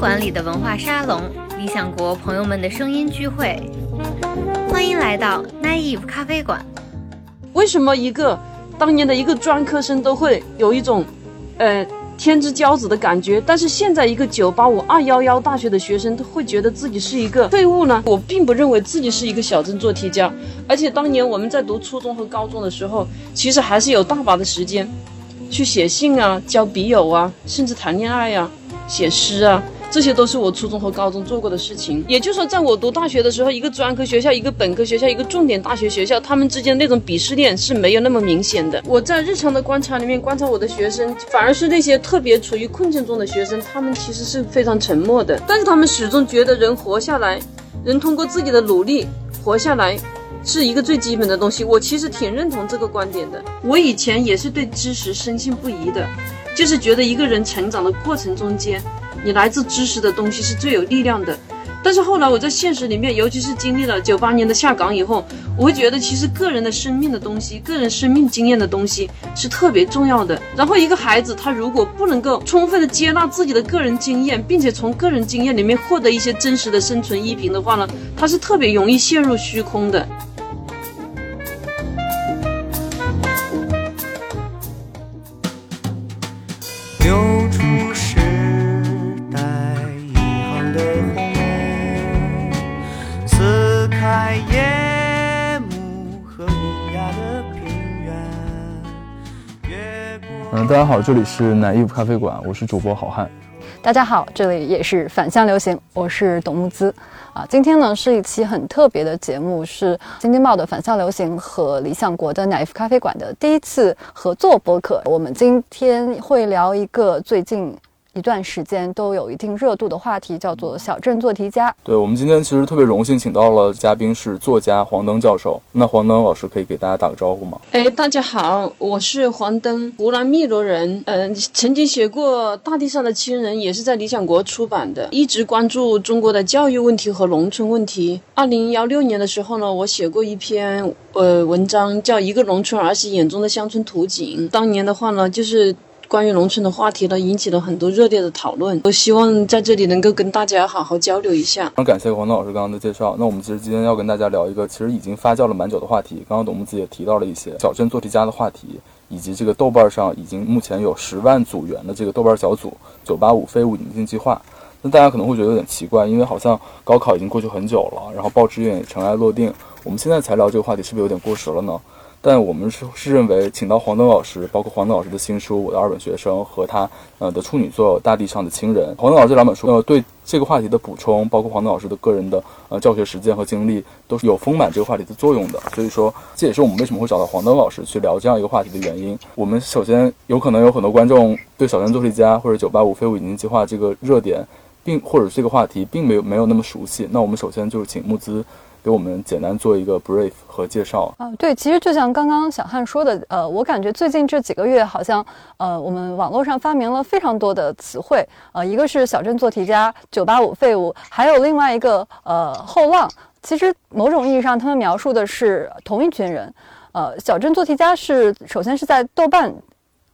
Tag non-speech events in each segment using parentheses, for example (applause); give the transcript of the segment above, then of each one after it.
馆里的文化沙龙，理想国朋友们的声音聚会。欢迎来到 Naive 咖啡馆。为什么一个当年的一个专科生都会有一种，呃，天之骄子的感觉，但是现在一个九八五二幺幺大学的学生都会觉得自己是一个废物呢？我并不认为自己是一个小镇做题家，而且当年我们在读初中和高中的时候，其实还是有大把的时间，去写信啊，交笔友啊，甚至谈恋爱呀，写诗啊。这些都是我初中和高中做过的事情。也就是说，在我读大学的时候，一个专科学校、一个本科学校、一个重点大学学校，他们之间那种鄙视链是没有那么明显的。我在日常的观察里面观察我的学生，反而是那些特别处于困境中的学生，他们其实是非常沉默的。但是他们始终觉得人活下来，人通过自己的努力活下来，是一个最基本的东西。我其实挺认同这个观点的。我以前也是对知识深信不疑的，就是觉得一个人成长的过程中间。你来自知识的东西是最有力量的，但是后来我在现实里面，尤其是经历了九八年的下岗以后，我会觉得其实个人的生命的东西，个人生命经验的东西是特别重要的。然后一个孩子他如果不能够充分的接纳自己的个人经验，并且从个人经验里面获得一些真实的生存依凭的话呢，他是特别容易陷入虚空的。大家好，这里是奶衣服咖啡馆，我是主播好汉。大家好，这里也是反向流行，我是董木姿。啊，今天呢是一期很特别的节目，是新京报的反向流行和理想国的奶衣服咖啡馆的第一次合作播客。我们今天会聊一个最近。一段时间都有一定热度的话题，叫做“小镇做题家”。对我们今天其实特别荣幸，请到了嘉宾是作家黄登教授。那黄登老师可以给大家打个招呼吗？哎，大家好，我是黄登，湖南汨罗人。嗯，曾经写过《大地上的亲人》，也是在理想国出版的，一直关注中国的教育问题和农村问题。二零幺六年的时候呢，我写过一篇呃文章，叫《一个农村儿媳眼中的乡村图景》。当年的话呢，就是。关于农村的话题呢，引起了很多热烈的讨论。我希望在这里能够跟大家好好交流一下。非常感谢黄东老师刚刚的介绍。那我们其实今天要跟大家聊一个其实已经发酵了蛮久的话题。刚刚董木子也提到了一些小镇做题家的话题，以及这个豆瓣上已经目前有十万组员的这个豆瓣小组“九八五废物引进计划”。那大家可能会觉得有点奇怪，因为好像高考已经过去很久了，然后报志愿也尘埃落定，我们现在才聊这个话题，是不是有点过时了呢？但我们是是认为，请到黄登老师，包括黄登老师的新书《我的二本学生》和他呃的处女作《大地上的亲人》，黄登老师这两本书呃对这个话题的补充，包括黄登老师的个人的呃教学实践和经历，都是有丰满这个话题的作用的。所以说，这也是我们为什么会找到黄登老师去聊这样一个话题的原因。我们首先有可能有很多观众对小镇做题家或者九八五废物引进计划这个热点，并或者这个话题并没有没有那么熟悉。那我们首先就是请木资。给我们简单做一个 brief 和介绍啊，对，其实就像刚刚小汉说的，呃，我感觉最近这几个月好像，呃，我们网络上发明了非常多的词汇，呃，一个是小镇做题家、九八五废物，还有另外一个呃后浪。其实某种意义上，他们描述的是同一群人。呃，小镇做题家是首先是在豆瓣。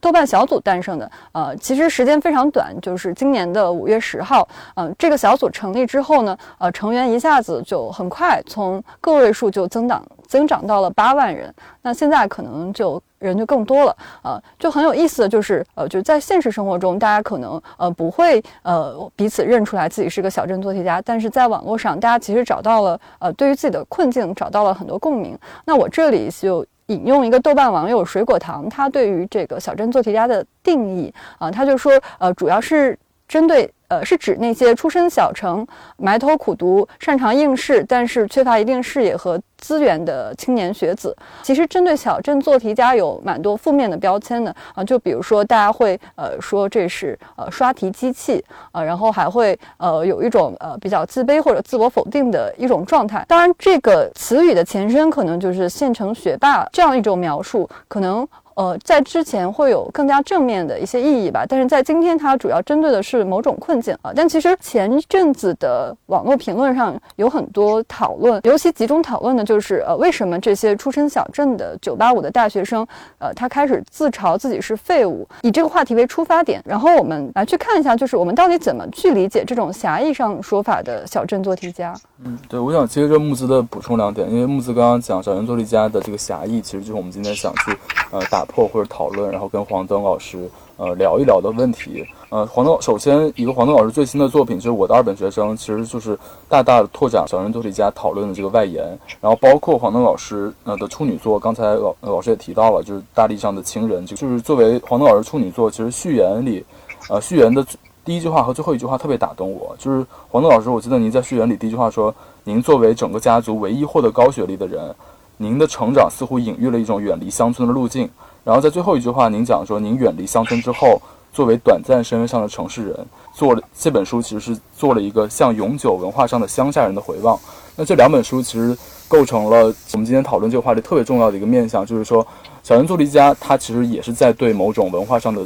豆瓣小组诞生的，呃，其实时间非常短，就是今年的五月十号，嗯，这个小组成立之后呢，呃，成员一下子就很快从个位数就增长增长到了八万人，那现在可能就人就更多了，呃，就很有意思的就是，呃，就在现实生活中，大家可能呃不会呃彼此认出来自己是个小镇做题家，但是在网络上，大家其实找到了呃对于自己的困境找到了很多共鸣，那我这里就。引用一个豆瓣网友水果糖，他对于这个小镇做题家的定义啊，他就说，呃，主要是针对。呃，是指那些出身小城、埋头苦读、擅长应试，但是缺乏一定视野和资源的青年学子。其实，针对小镇做题家有蛮多负面的标签的啊，就比如说，大家会呃说这是呃刷题机器啊，然后还会呃有一种呃比较自卑或者自我否定的一种状态。当然，这个词语的前身可能就是县城学霸这样一种描述，可能。呃，在之前会有更加正面的一些意义吧，但是在今天它主要针对的是某种困境啊。但其实前一阵子的网络评论上有很多讨论，尤其集中讨论的就是呃，为什么这些出身小镇的985的大学生，呃，他开始自嘲自己是废物，以这个话题为出发点，然后我们来去看一下，就是我们到底怎么去理解这种狭义上说法的小镇做题家。嗯，对，我想接着木子的补充两点，因为木子刚刚讲小镇做题家的这个狭义，其实就是我们今天想去呃打破或者讨论，然后跟黄登老师呃聊一聊的问题。呃，黄登首先一个黄登老师最新的作品就是我的二本学生，其实就是大大的拓展小人做题家讨论的这个外延，然后包括黄登老师呃的处女作，刚才老老师也提到了，就是大地上的亲人，就是作为黄登老师处女作，其实序言里，呃序言的。第一句话和最后一句话特别打动我，就是黄豆老师，我记得您在序言里第一句话说：“您作为整个家族唯一获得高学历的人，您的成长似乎隐喻了一种远离乡村的路径。”然后在最后一句话，您讲说您远离乡村之后，作为短暂身份上的城市人，做了这本书其实是做了一个向永久文化上的乡下人的回望。那这两本书其实构成了我们今天讨论这个话题特别重要的一个面向，就是说小人做题家他其实也是在对某种文化上的。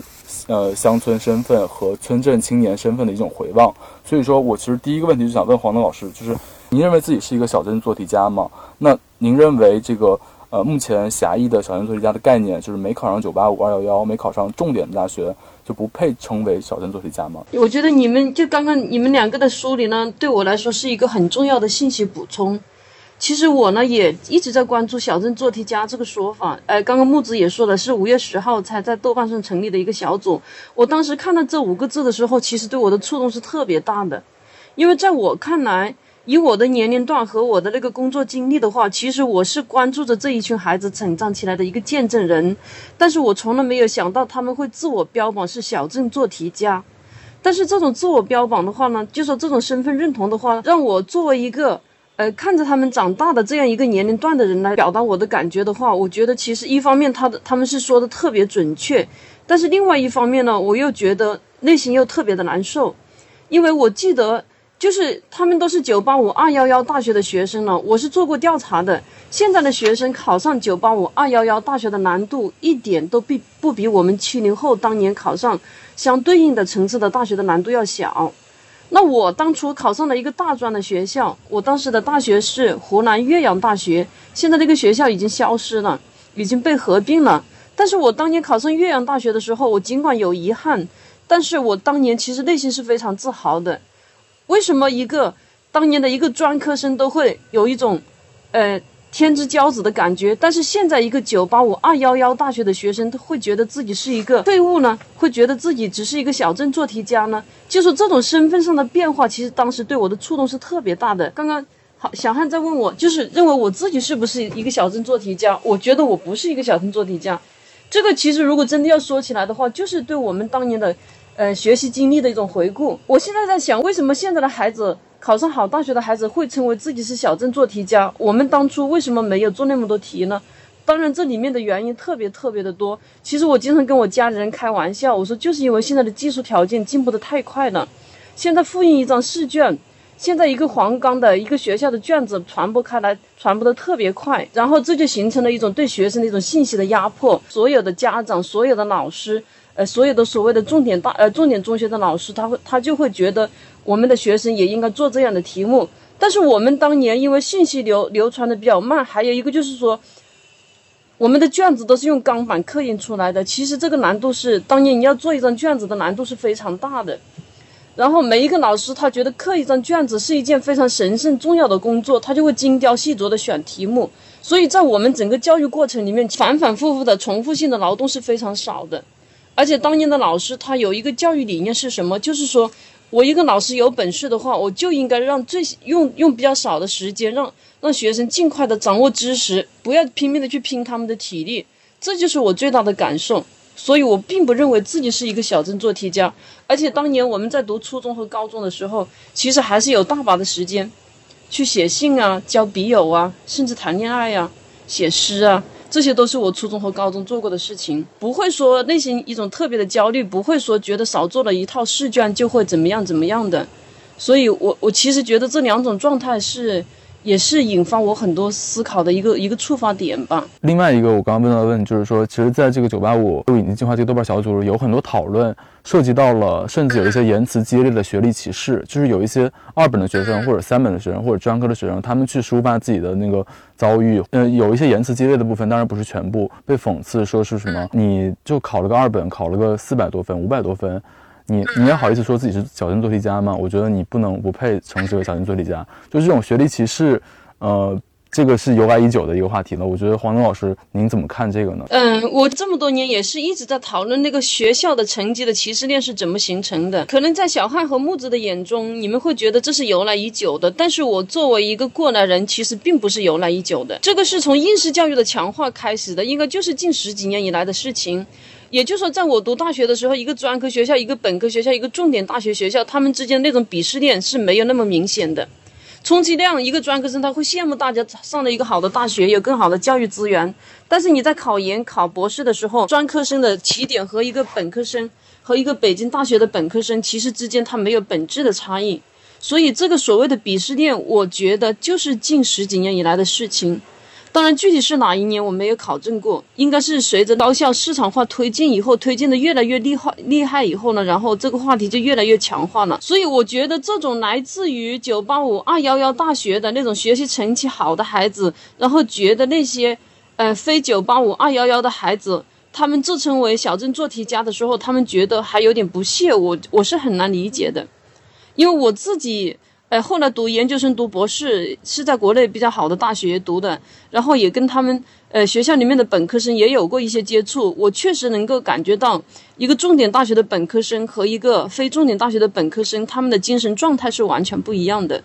呃，乡村身份和村镇青年身份的一种回望。所以说我其实第一个问题就想问黄东老师，就是您认为自己是一个小镇做题家吗？那您认为这个呃，目前狭义的小镇做题家的概念，就是没考上九八五二幺幺，没考上重点大学，就不配称为小镇做题家吗？我觉得你们就刚刚你们两个的梳理呢，对我来说是一个很重要的信息补充。其实我呢也一直在关注“小镇做题家”这个说法。呃，刚刚木子也说了，是五月十号才在豆瓣上成立的一个小组。我当时看到这五个字的时候，其实对我的触动是特别大的，因为在我看来，以我的年龄段和我的那个工作经历的话，其实我是关注着这一群孩子成长起来的一个见证人。但是我从来没有想到他们会自我标榜是小镇做题家。但是这种自我标榜的话呢，就说这种身份认同的话，让我作为一个。呃，看着他们长大的这样一个年龄段的人来表达我的感觉的话，我觉得其实一方面他的他们是说的特别准确，但是另外一方面呢，我又觉得内心又特别的难受，因为我记得就是他们都是九八五二幺幺大学的学生了，我是做过调查的，现在的学生考上九八五二幺幺大学的难度一点都比不比我们七零后当年考上相对应的层次的大学的难度要小。那我当初考上了一个大专的学校，我当时的大学是湖南岳阳大学，现在这个学校已经消失了，已经被合并了。但是我当年考上岳阳大学的时候，我尽管有遗憾，但是我当年其实内心是非常自豪的。为什么一个当年的一个专科生都会有一种，呃？天之骄子的感觉，但是现在一个九八五二幺幺大学的学生，他会觉得自己是一个废物呢？会觉得自己只是一个小镇做题家呢？就是这种身份上的变化，其实当时对我的触动是特别大的。刚刚好，小汉在问我，就是认为我自己是不是一个小镇做题家？我觉得我不是一个小镇做题家。这个其实如果真的要说起来的话，就是对我们当年的，呃，学习经历的一种回顾。我现在在想，为什么现在的孩子？考上好大学的孩子会称为自己是小镇做题家。我们当初为什么没有做那么多题呢？当然，这里面的原因特别特别的多。其实我经常跟我家里人开玩笑，我说就是因为现在的技术条件进步的太快了。现在复印一张试卷，现在一个黄冈的一个学校的卷子传播开来，传播的特别快，然后这就形成了一种对学生的一种信息的压迫。所有的家长，所有的老师，呃，所有的所谓的重点大呃重点中学的老师，他会他就会觉得。我们的学生也应该做这样的题目，但是我们当年因为信息流流传的比较慢，还有一个就是说，我们的卷子都是用钢板刻印出来的，其实这个难度是当年你要做一张卷子的难度是非常大的。然后每一个老师他觉得刻一张卷子是一件非常神圣重要的工作，他就会精雕细琢的选题目。所以在我们整个教育过程里面，反反复复的重复性的劳动是非常少的。而且当年的老师他有一个教育理念是什么？就是说。我一个老师有本事的话，我就应该让最用用比较少的时间，让让学生尽快的掌握知识，不要拼命的去拼他们的体力，这就是我最大的感受。所以我并不认为自己是一个小镇做题家，而且当年我们在读初中和高中的时候，其实还是有大把的时间，去写信啊，交笔友啊，甚至谈恋爱呀，写诗啊。这些都是我初中和高中做过的事情，不会说内心一种特别的焦虑，不会说觉得少做了一套试卷就会怎么样怎么样的，所以我我其实觉得这两种状态是也是引发我很多思考的一个一个触发点吧。另外一个我刚刚问到的问题就是说，其实在这个九八五就引进计划这个豆瓣小组有很多讨论，涉及到了甚至有一些言辞激烈的学历歧视，就是有一些二本的学生或者三本的学生或者专科的学生，他们去抒发自己的那个遭遇，呃，有一些言辞激烈的部分，当然不是全部被讽刺说是什么，你就考了个二本，考了个四百多分、五百多分。你你也好意思说自己是小镇做题家吗？我觉得你不能不配称之为小镇做题家。就这种学历歧视，呃，这个是由来已久的一个话题了。我觉得黄东老师，您怎么看这个呢？嗯，我这么多年也是一直在讨论那个学校的成绩的歧视链是怎么形成的。可能在小汉和木子的眼中，你们会觉得这是由来已久的，但是我作为一个过来人，其实并不是由来已久的。这个是从应试教育的强化开始的，应该就是近十几年以来的事情。也就是说，在我读大学的时候，一个专科学校、一个本科学校、一个重点大学学校，他们之间那种鄙视链是没有那么明显的。充其量，一个专科生他会羡慕大家上了一个好的大学，有更好的教育资源。但是你在考研、考博士的时候，专科生的起点和一个本科生和一个北京大学的本科生，其实之间它没有本质的差异。所以，这个所谓的鄙视链，我觉得就是近十几年以来的事情。当然，具体是哪一年我没有考证过，应该是随着高校市场化推进以后，推进的越来越厉害厉害以后呢，然后这个话题就越来越强化了。所以我觉得这种来自于九八五、二幺幺大学的那种学习成绩好的孩子，然后觉得那些，呃，非九八五、二幺幺的孩子，他们自称为小镇做题家的时候，他们觉得还有点不屑，我我是很难理解的，因为我自己。哎，后来读研究生、读博士是在国内比较好的大学读的，然后也跟他们呃学校里面的本科生也有过一些接触。我确实能够感觉到，一个重点大学的本科生和一个非重点大学的本科生，他们的精神状态是完全不一样的。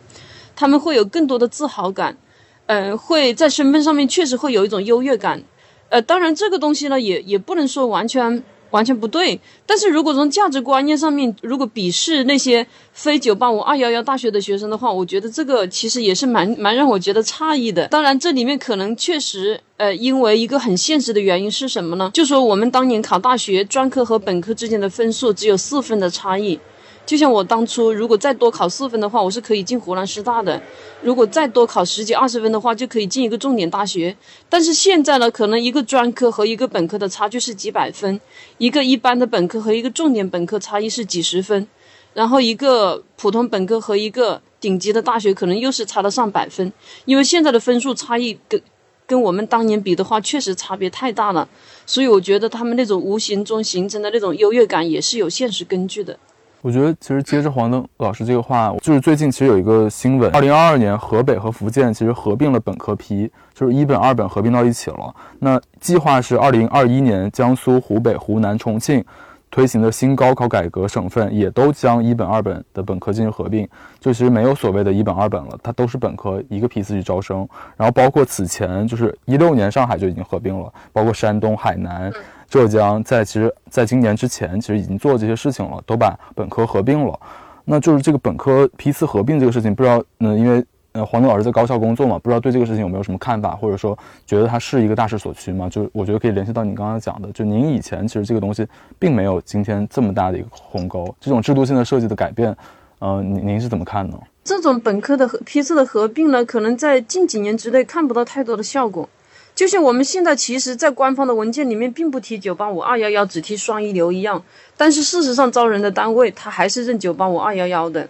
他们会有更多的自豪感，呃，会在身份上面确实会有一种优越感。呃，当然这个东西呢，也也不能说完全。完全不对，但是如果从价值观念上面，如果鄙视那些非九八五二幺幺大学的学生的话，我觉得这个其实也是蛮蛮让我觉得诧异的。当然，这里面可能确实，呃，因为一个很现实的原因是什么呢？就说我们当年考大学专科和本科之间的分数只有四分的差异。就像我当初，如果再多考四分的话，我是可以进湖南师大的；如果再多考十几二十分的话，就可以进一个重点大学。但是现在呢，可能一个专科和一个本科的差距是几百分，一个一般的本科和一个重点本科差异是几十分，然后一个普通本科和一个顶级的大学可能又是差了上百分。因为现在的分数差异跟跟我们当年比的话，确实差别太大了。所以我觉得他们那种无形中形成的那种优越感也是有现实根据的。我觉得其实接着黄登老师这个话，就是最近其实有一个新闻，二零二二年河北和福建其实合并了本科批，就是一本二本合并到一起了。那计划是二零二一年江苏、湖北、湖南、重庆推行的新高考改革省份也都将一本二本的本科进行合并，就其实没有所谓的一本二本了，它都是本科一个批次去招生。然后包括此前就是一六年上海就已经合并了，包括山东、海南。浙江在其实，在今年之前，其实已经做这些事情了，都把本科合并了。那就是这个本科批次合并这个事情，不知道，嗯，因为呃，黄东老师在高校工作嘛，不知道对这个事情有没有什么看法，或者说觉得它是一个大势所趋吗？就是我觉得可以联系到你刚刚讲的，就您以前其实这个东西并没有今天这么大的一个鸿沟，这种制度性的设计的改变，呃，您您是怎么看呢？这种本科的批次的合并呢，可能在近几年之内看不到太多的效果。就像我们现在其实，在官方的文件里面并不提九八五二幺幺，只提双一流一样，但是事实上招人的单位他还是认九八五二幺幺的。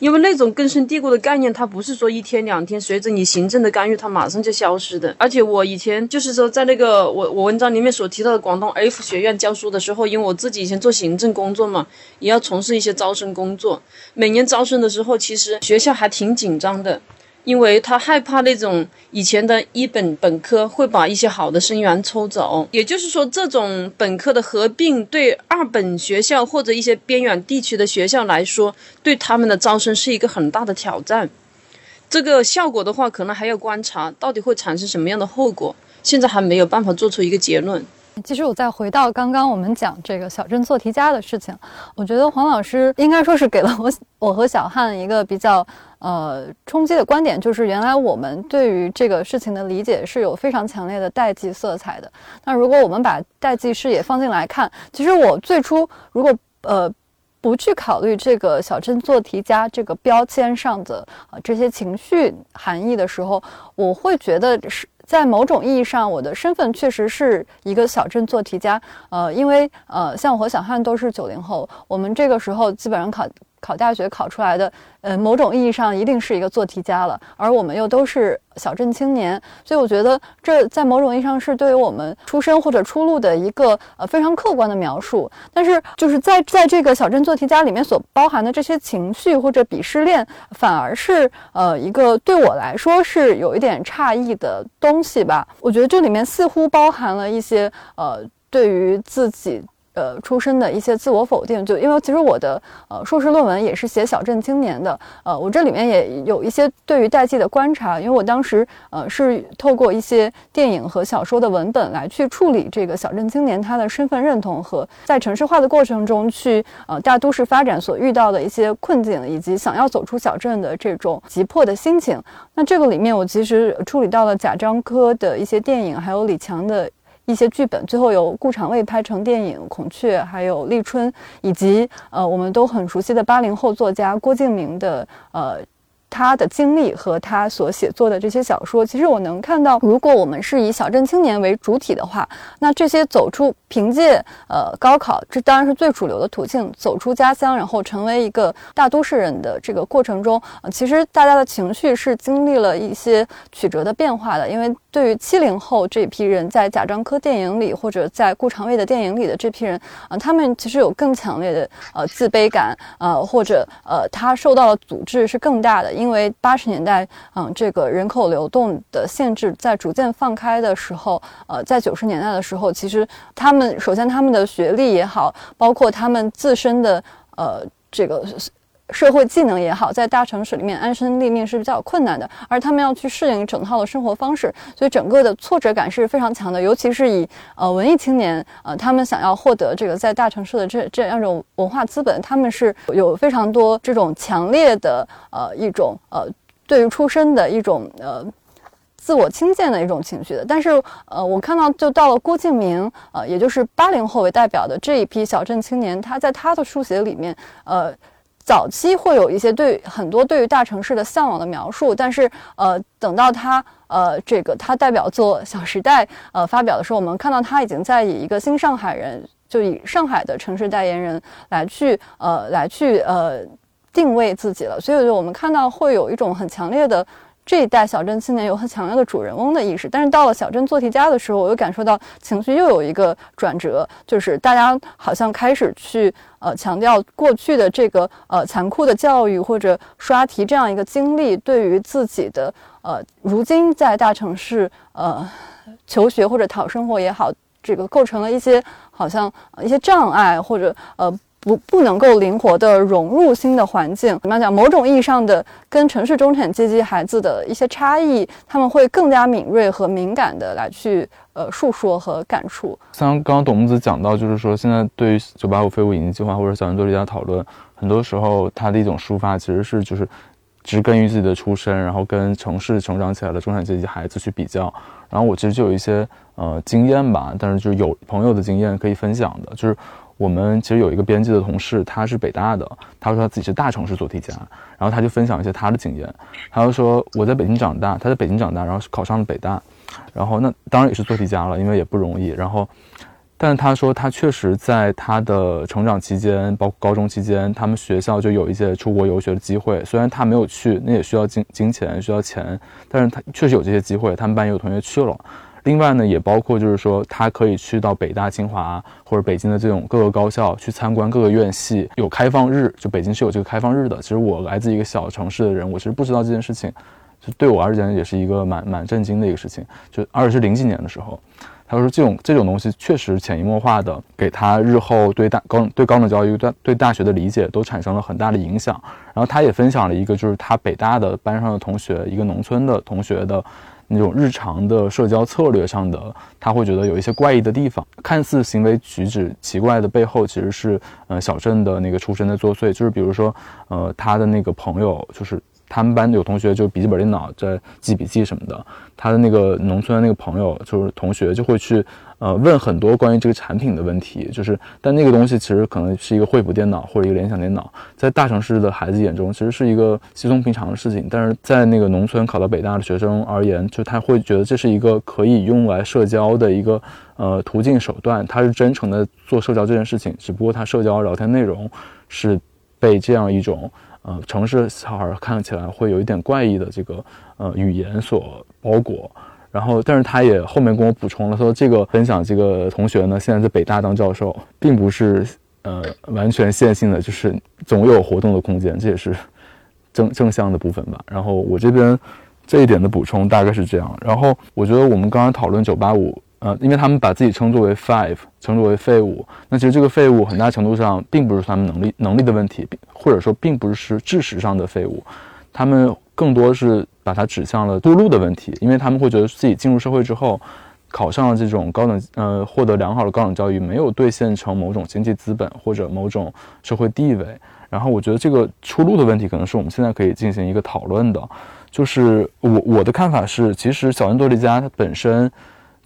因为那种根深蒂固的概念，它不是说一天两天随着你行政的干预，它马上就消失的。而且我以前就是说，在那个我我文章里面所提到的广东 F 学院教书的时候，因为我自己以前做行政工作嘛，也要从事一些招生工作。每年招生的时候，其实学校还挺紧张的。因为他害怕那种以前的一本本科会把一些好的生源抽走，也就是说，这种本科的合并对二本学校或者一些边远地区的学校来说，对他们的招生是一个很大的挑战。这个效果的话，可能还要观察，到底会产生什么样的后果，现在还没有办法做出一个结论。其实我再回到刚刚我们讲这个小镇做题家的事情，我觉得黄老师应该说是给了我我和小汉一个比较呃冲击的观点，就是原来我们对于这个事情的理解是有非常强烈的代际色彩的。那如果我们把代际视野放进来看，其实我最初如果呃不去考虑这个小镇做题家这个标签上的呃这些情绪含义的时候，我会觉得是在某种意义上，我的身份确实是一个小镇做题家。呃，因为呃，像我和小汉都是九零后，我们这个时候基本上考。考大学考出来的，呃，某种意义上一定是一个做题家了，而我们又都是小镇青年，所以我觉得这在某种意义上是对于我们出身或者出路的一个呃非常客观的描述。但是就是在在这个小镇做题家里面所包含的这些情绪或者鄙视链，反而是呃一个对我来说是有一点诧异的东西吧。我觉得这里面似乎包含了一些呃对于自己。呃，出身的一些自我否定，就因为其实我的呃硕士论文也是写小镇青年的，呃，我这里面也有一些对于代际的观察，因为我当时呃是透过一些电影和小说的文本来去处理这个小镇青年他的身份认同和在城市化的过程中去呃大都市发展所遇到的一些困境，以及想要走出小镇的这种急迫的心情。那这个里面我其实处理到了贾樟柯的一些电影，还有李强的。一些剧本最后由顾长卫拍成电影《孔雀》，还有立春，以及呃我们都很熟悉的八零后作家郭敬明的呃。他的经历和他所写作的这些小说，其实我能看到，如果我们是以小镇青年为主体的话，那这些走出凭借呃高考，这当然是最主流的途径，走出家乡，然后成为一个大都市人的这个过程中，呃，其实大家的情绪是经历了一些曲折的变化的。因为对于七零后这批人，在贾樟柯电影里或者在顾长卫的电影里的这批人，啊，他们其实有更强烈的呃自卑感，呃，或者呃他受到的阻滞是更大的。因为八十年代，嗯，这个人口流动的限制在逐渐放开的时候，呃，在九十年代的时候，其实他们首先他们的学历也好，包括他们自身的呃这个社会技能也好，在大城市里面安身立命是比较困难的，而他们要去适应整套的生活方式，所以整个的挫折感是非常强的，尤其是以呃文艺青年，呃，他们想要获得这个在大城市的这这样一种文化资本，他们是有非常多这种强烈的呃一种呃对于出身的一种呃自我轻贱的一种情绪的。但是呃，我看到就到了郭敬明，呃，也就是八零后为代表的这一批小镇青年，他在他的书写里面，呃。早期会有一些对很多对于大城市的向往的描述，但是呃，等到他呃这个他代表作《小时代》呃发表的时候，我们看到他已经在以一个新上海人，就以上海的城市代言人来去呃来去呃定位自己了，所以就我们看到会有一种很强烈的。这一代小镇青年有很强烈的主人翁的意识，但是到了小镇做题家的时候，我又感受到情绪又有一个转折，就是大家好像开始去呃强调过去的这个呃残酷的教育或者刷题这样一个经历对于自己的呃如今在大城市呃求学或者讨生活也好，这个构成了一些好像一些障碍或者呃。不不能够灵活的融入新的环境，怎么样讲？某种意义上的跟城市中产阶级孩子的一些差异，他们会更加敏锐和敏感的来去呃述说和感触。像刚刚董木子讲到，就是说现在对于九八五废物引进计划或者小镇做题家讨论，很多时候他的一种抒发其实是就是植根于自己的出身，然后跟城市成长起来的中产阶级孩子去比较。然后我其实就有一些呃经验吧，但是就是有朋友的经验可以分享的，就是。我们其实有一个编辑的同事，他是北大的，他说他自己是大城市做题家，然后他就分享一些他的经验。他就说我在北京长大，他在北京长大，然后考上了北大，然后那当然也是做题家了，因为也不容易。然后，但是他说他确实在他的成长期间，包括高中期间，他们学校就有一些出国游学的机会。虽然他没有去，那也需要金金钱，需要钱，但是他确实有这些机会。他们班有同学去了。另外呢，也包括就是说，他可以去到北大、清华或者北京的这种各个高校去参观各个院系，有开放日，就北京是有这个开放日的。其实我来自一个小城市的人，我其实不知道这件事情，就对我而言也是一个蛮蛮震惊的一个事情。就而且是零几年的时候，他说这种这种东西确实潜移默化的给他日后对大高对高等教育、对对大学的理解都产生了很大的影响。然后他也分享了一个，就是他北大的班上的同学，一个农村的同学的。那种日常的社交策略上的，他会觉得有一些怪异的地方，看似行为举止奇怪的背后，其实是呃小镇的那个出身在作祟。就是比如说，呃，他的那个朋友，就是他们班有同学就笔记本电脑在记笔记什么的，他的那个农村的那个朋友就是同学就会去呃问很多关于这个产品的问题，就是但那个东西其实可能是一个惠普电脑或者一个联想电脑，在大城市的孩子眼中其实是一个稀松平常的事情，但是在那个农村考到北大的学生而言，就他会觉得这是一个可以用来社交的一个呃途径手段，他是真诚的做社交这件事情，只不过他社交聊天内容是被这样一种。呃，城市小孩看起来会有一点怪异的这个呃语言所包裹，然后，但是他也后面跟我补充了，说这个分享这个同学呢，现在在北大当教授，并不是呃完全线性的，就是总有活动的空间，这也是正正向的部分吧。然后我这边这一点的补充大概是这样。然后我觉得我们刚刚讨论九八五。呃，因为他们把自己称作为 five，称作为废物。那其实这个废物很大程度上并不是他们能力能力的问题，或者说并不是知识上的废物，他们更多是把它指向了出路的问题。因为他们会觉得自己进入社会之后，考上了这种高等呃，获得良好的高等教育，没有兑现成某种经济资本或者某种社会地位。然后我觉得这个出路的问题，可能是我们现在可以进行一个讨论的。就是我我的看法是，其实小恩多利加它本身。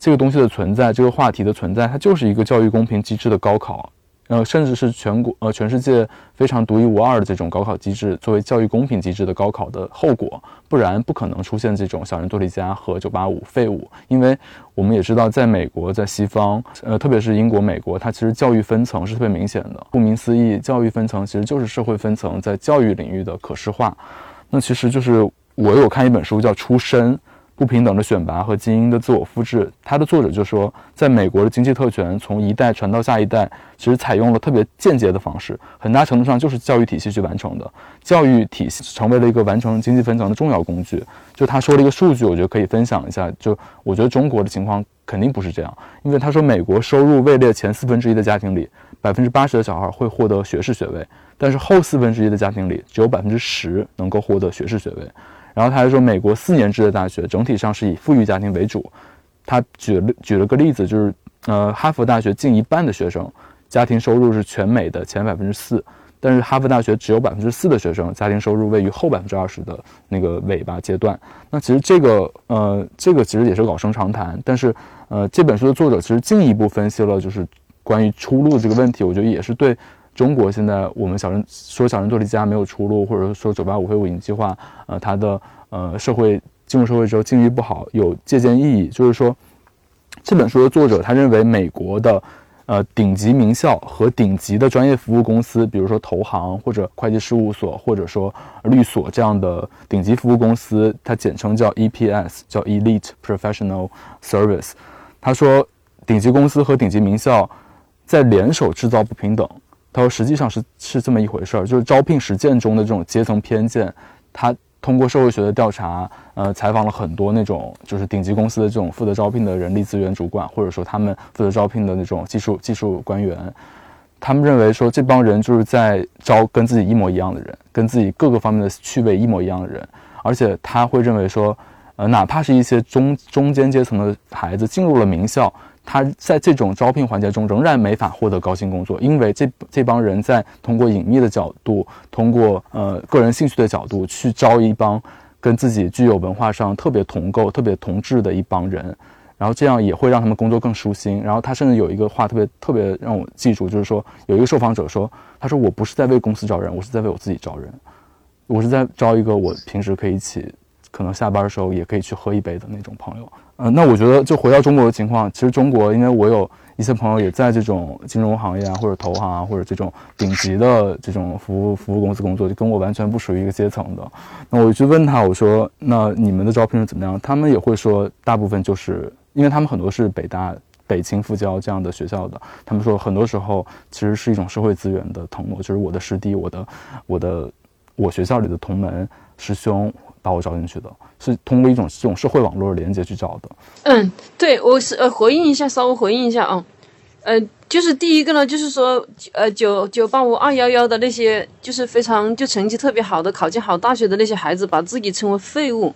这个东西的存在，这个话题的存在，它就是一个教育公平机制的高考，呃，甚至是全国呃全世界非常独一无二的这种高考机制，作为教育公平机制的高考的后果，不然不可能出现这种小人多利加和九八五废物。因为我们也知道，在美国，在西方，呃，特别是英国、美国，它其实教育分层是特别明显的。顾名思义，教育分层其实就是社会分层在教育领域的可视化。那其实就是我有看一本书叫《出身》。不平等的选拔和精英的自我复制，它的作者就说，在美国的经济特权从一代传到下一代，其实采用了特别间接的方式，很大程度上就是教育体系去完成的。教育体系成为了一个完成经济分层的重要工具。就他说了一个数据，我觉得可以分享一下。就我觉得中国的情况肯定不是这样，因为他说美国收入位列前四分之一的家庭里，百分之八十的小孩会获得学士学位，但是后四分之一的家庭里，只有百分之十能够获得学士学位。然后他还说，美国四年制的大学整体上是以富裕家庭为主。他举了举了个例子，就是呃，哈佛大学近一半的学生家庭收入是全美的前百分之四，但是哈佛大学只有百分之四的学生家庭收入位于后百分之二十的那个尾巴阶段。那其实这个呃，这个其实也是老生常谈。但是呃，这本书的作者其实进一步分析了，就是关于出路这个问题，我觉得也是对。中国现在我们小人说小人做题家没有出路，或者说九八五非五营计划，呃，它的呃社会进入社会之后境遇不好，有借鉴意义。就是说，这本书的作者他认为美国的呃顶级名校和顶级的专业服务公司，比如说投行或者会计事务所或者说律所这样的顶级服务公司，它简称叫 EPS，叫 Elite Professional Service。他说，顶级公司和顶级名校在联手制造不平等。他说：“实际上是是这么一回事儿，就是招聘实践中的这种阶层偏见。他通过社会学的调查，呃，采访了很多那种就是顶级公司的这种负责招聘的人力资源主管，或者说他们负责招聘的那种技术技术官员。他们认为说这帮人就是在招跟自己一模一样的人，跟自己各个方面的趣味一模一样的人。而且他会认为说，呃，哪怕是一些中中间阶层的孩子进入了名校。”他在这种招聘环节中仍然没法获得高薪工作，因为这这帮人在通过隐秘的角度，通过呃个人兴趣的角度去招一帮跟自己具有文化上特别同构、特别同质的一帮人，然后这样也会让他们工作更舒心。然后他甚至有一个话特别特别让我记住，就是说有一个受访者说：“他说我不是在为公司招人，我是在为我自己招人，我是在招一个我平时可以一起。”可能下班的时候也可以去喝一杯的那种朋友，呃，那我觉得就回到中国的情况，其实中国，因为我有一些朋友也在这种金融行业啊，或者投行啊，或者这种顶级的这种服务服务公司工作，就跟我完全不属于一个阶层的。那我就问他，我说，那你们的招聘是怎么样？他们也会说，大部分就是因为他们很多是北大、北清复交这样的学校的，他们说很多时候其实是一种社会资源的腾挪，就是我的师弟、我的、我的、我学校里的同门师兄。把我招进去的，是通过一种这种社会网络的连接去找的。嗯，对，我是呃回应一下，稍微回应一下啊，呃，就是第一个呢，就是说呃九九八五二幺幺的那些，就是非常就成绩特别好的，考进好大学的那些孩子，把自己称为废物，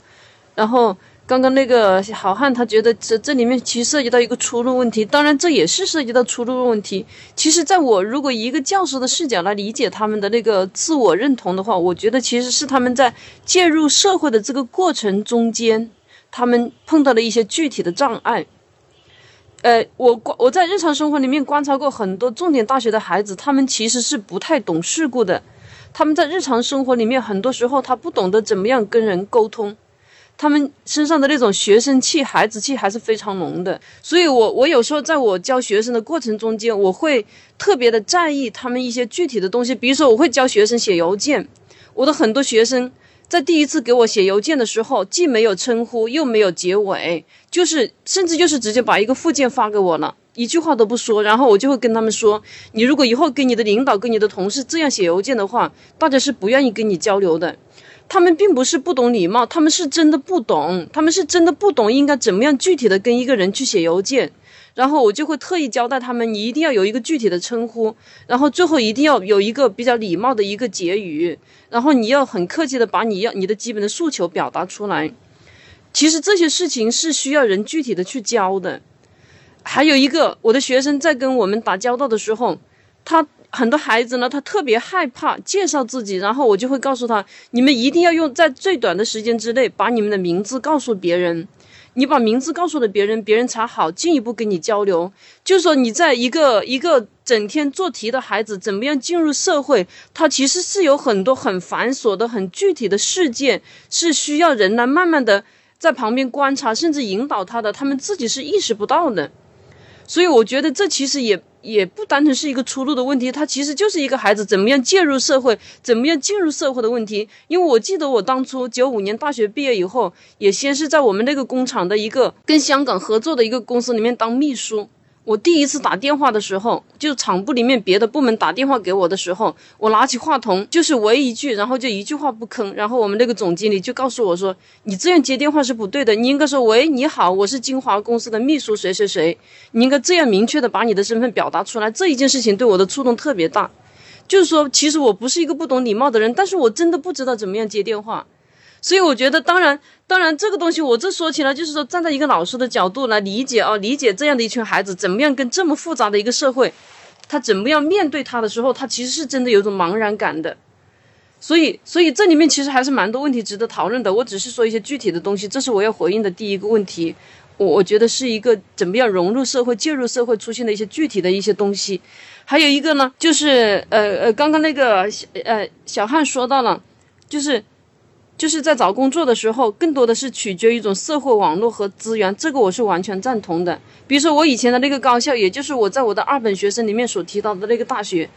然后刚刚那个好汉他觉得这这里面其实涉及到一个出路问题，当然这也是涉及到出路问题。其实，在我如果一个教师的视角来理解他们的那个自我认同的话，我觉得其实是他们在介入社会的这个过程中间，他们碰到了一些具体的障碍。呃，我观我在日常生活里面观察过很多重点大学的孩子，他们其实是不太懂世故的。他们在日常生活里面，很多时候他不懂得怎么样跟人沟通。他们身上的那种学生气、孩子气还是非常浓的，所以，我我有时候在我教学生的过程中间，我会特别的在意他们一些具体的东西。比如说，我会教学生写邮件，我的很多学生在第一次给我写邮件的时候，既没有称呼，又没有结尾，就是甚至就是直接把一个附件发给我了，一句话都不说。然后我就会跟他们说：“你如果以后跟你的领导、跟你的同事这样写邮件的话，大家是不愿意跟你交流的。”他们并不是不懂礼貌，他们是真的不懂，他们是真的不懂应该怎么样具体的跟一个人去写邮件。然后我就会特意交代他们，你一定要有一个具体的称呼，然后最后一定要有一个比较礼貌的一个结语，然后你要很客气的把你要你的基本的诉求表达出来。其实这些事情是需要人具体的去教的。还有一个，我的学生在跟我们打交道的时候，他。很多孩子呢，他特别害怕介绍自己，然后我就会告诉他：你们一定要用在最短的时间之内把你们的名字告诉别人。你把名字告诉了别人，别人才好进一步跟你交流。就是说，你在一个一个整天做题的孩子怎么样进入社会，他其实是有很多很繁琐的、很具体的事件，是需要人来慢慢的在旁边观察，甚至引导他的，他们自己是意识不到的。所以我觉得这其实也也不单纯是一个出路的问题，它其实就是一个孩子怎么样介入社会、怎么样进入社会的问题。因为我记得我当初九五年大学毕业以后，也先是在我们那个工厂的一个跟香港合作的一个公司里面当秘书。我第一次打电话的时候，就厂部里面别的部门打电话给我的时候，我拿起话筒就是喂一句，然后就一句话不吭，然后我们那个总经理就告诉我说：“你这样接电话是不对的，你应该说喂，你好，我是金华公司的秘书谁谁谁，你应该这样明确的把你的身份表达出来。”这一件事情对我的触动特别大，就是说，其实我不是一个不懂礼貌的人，但是我真的不知道怎么样接电话。所以我觉得，当然，当然，这个东西我这说起来，就是说，站在一个老师的角度来理解啊，理解这样的一群孩子，怎么样跟这么复杂的一个社会，他怎么样面对他的时候，他其实是真的有种茫然感的。所以，所以这里面其实还是蛮多问题值得讨论的。我只是说一些具体的东西，这是我要回应的第一个问题。我我觉得是一个怎么样融入社会、介入社会出现的一些具体的一些东西。还有一个呢，就是呃呃，刚刚那个呃小汉说到了，就是。就是在找工作的时候，更多的是取决于一种社会网络和资源，这个我是完全赞同的。比如说我以前的那个高校，也就是我在我的二本学生里面所提到的那个大学，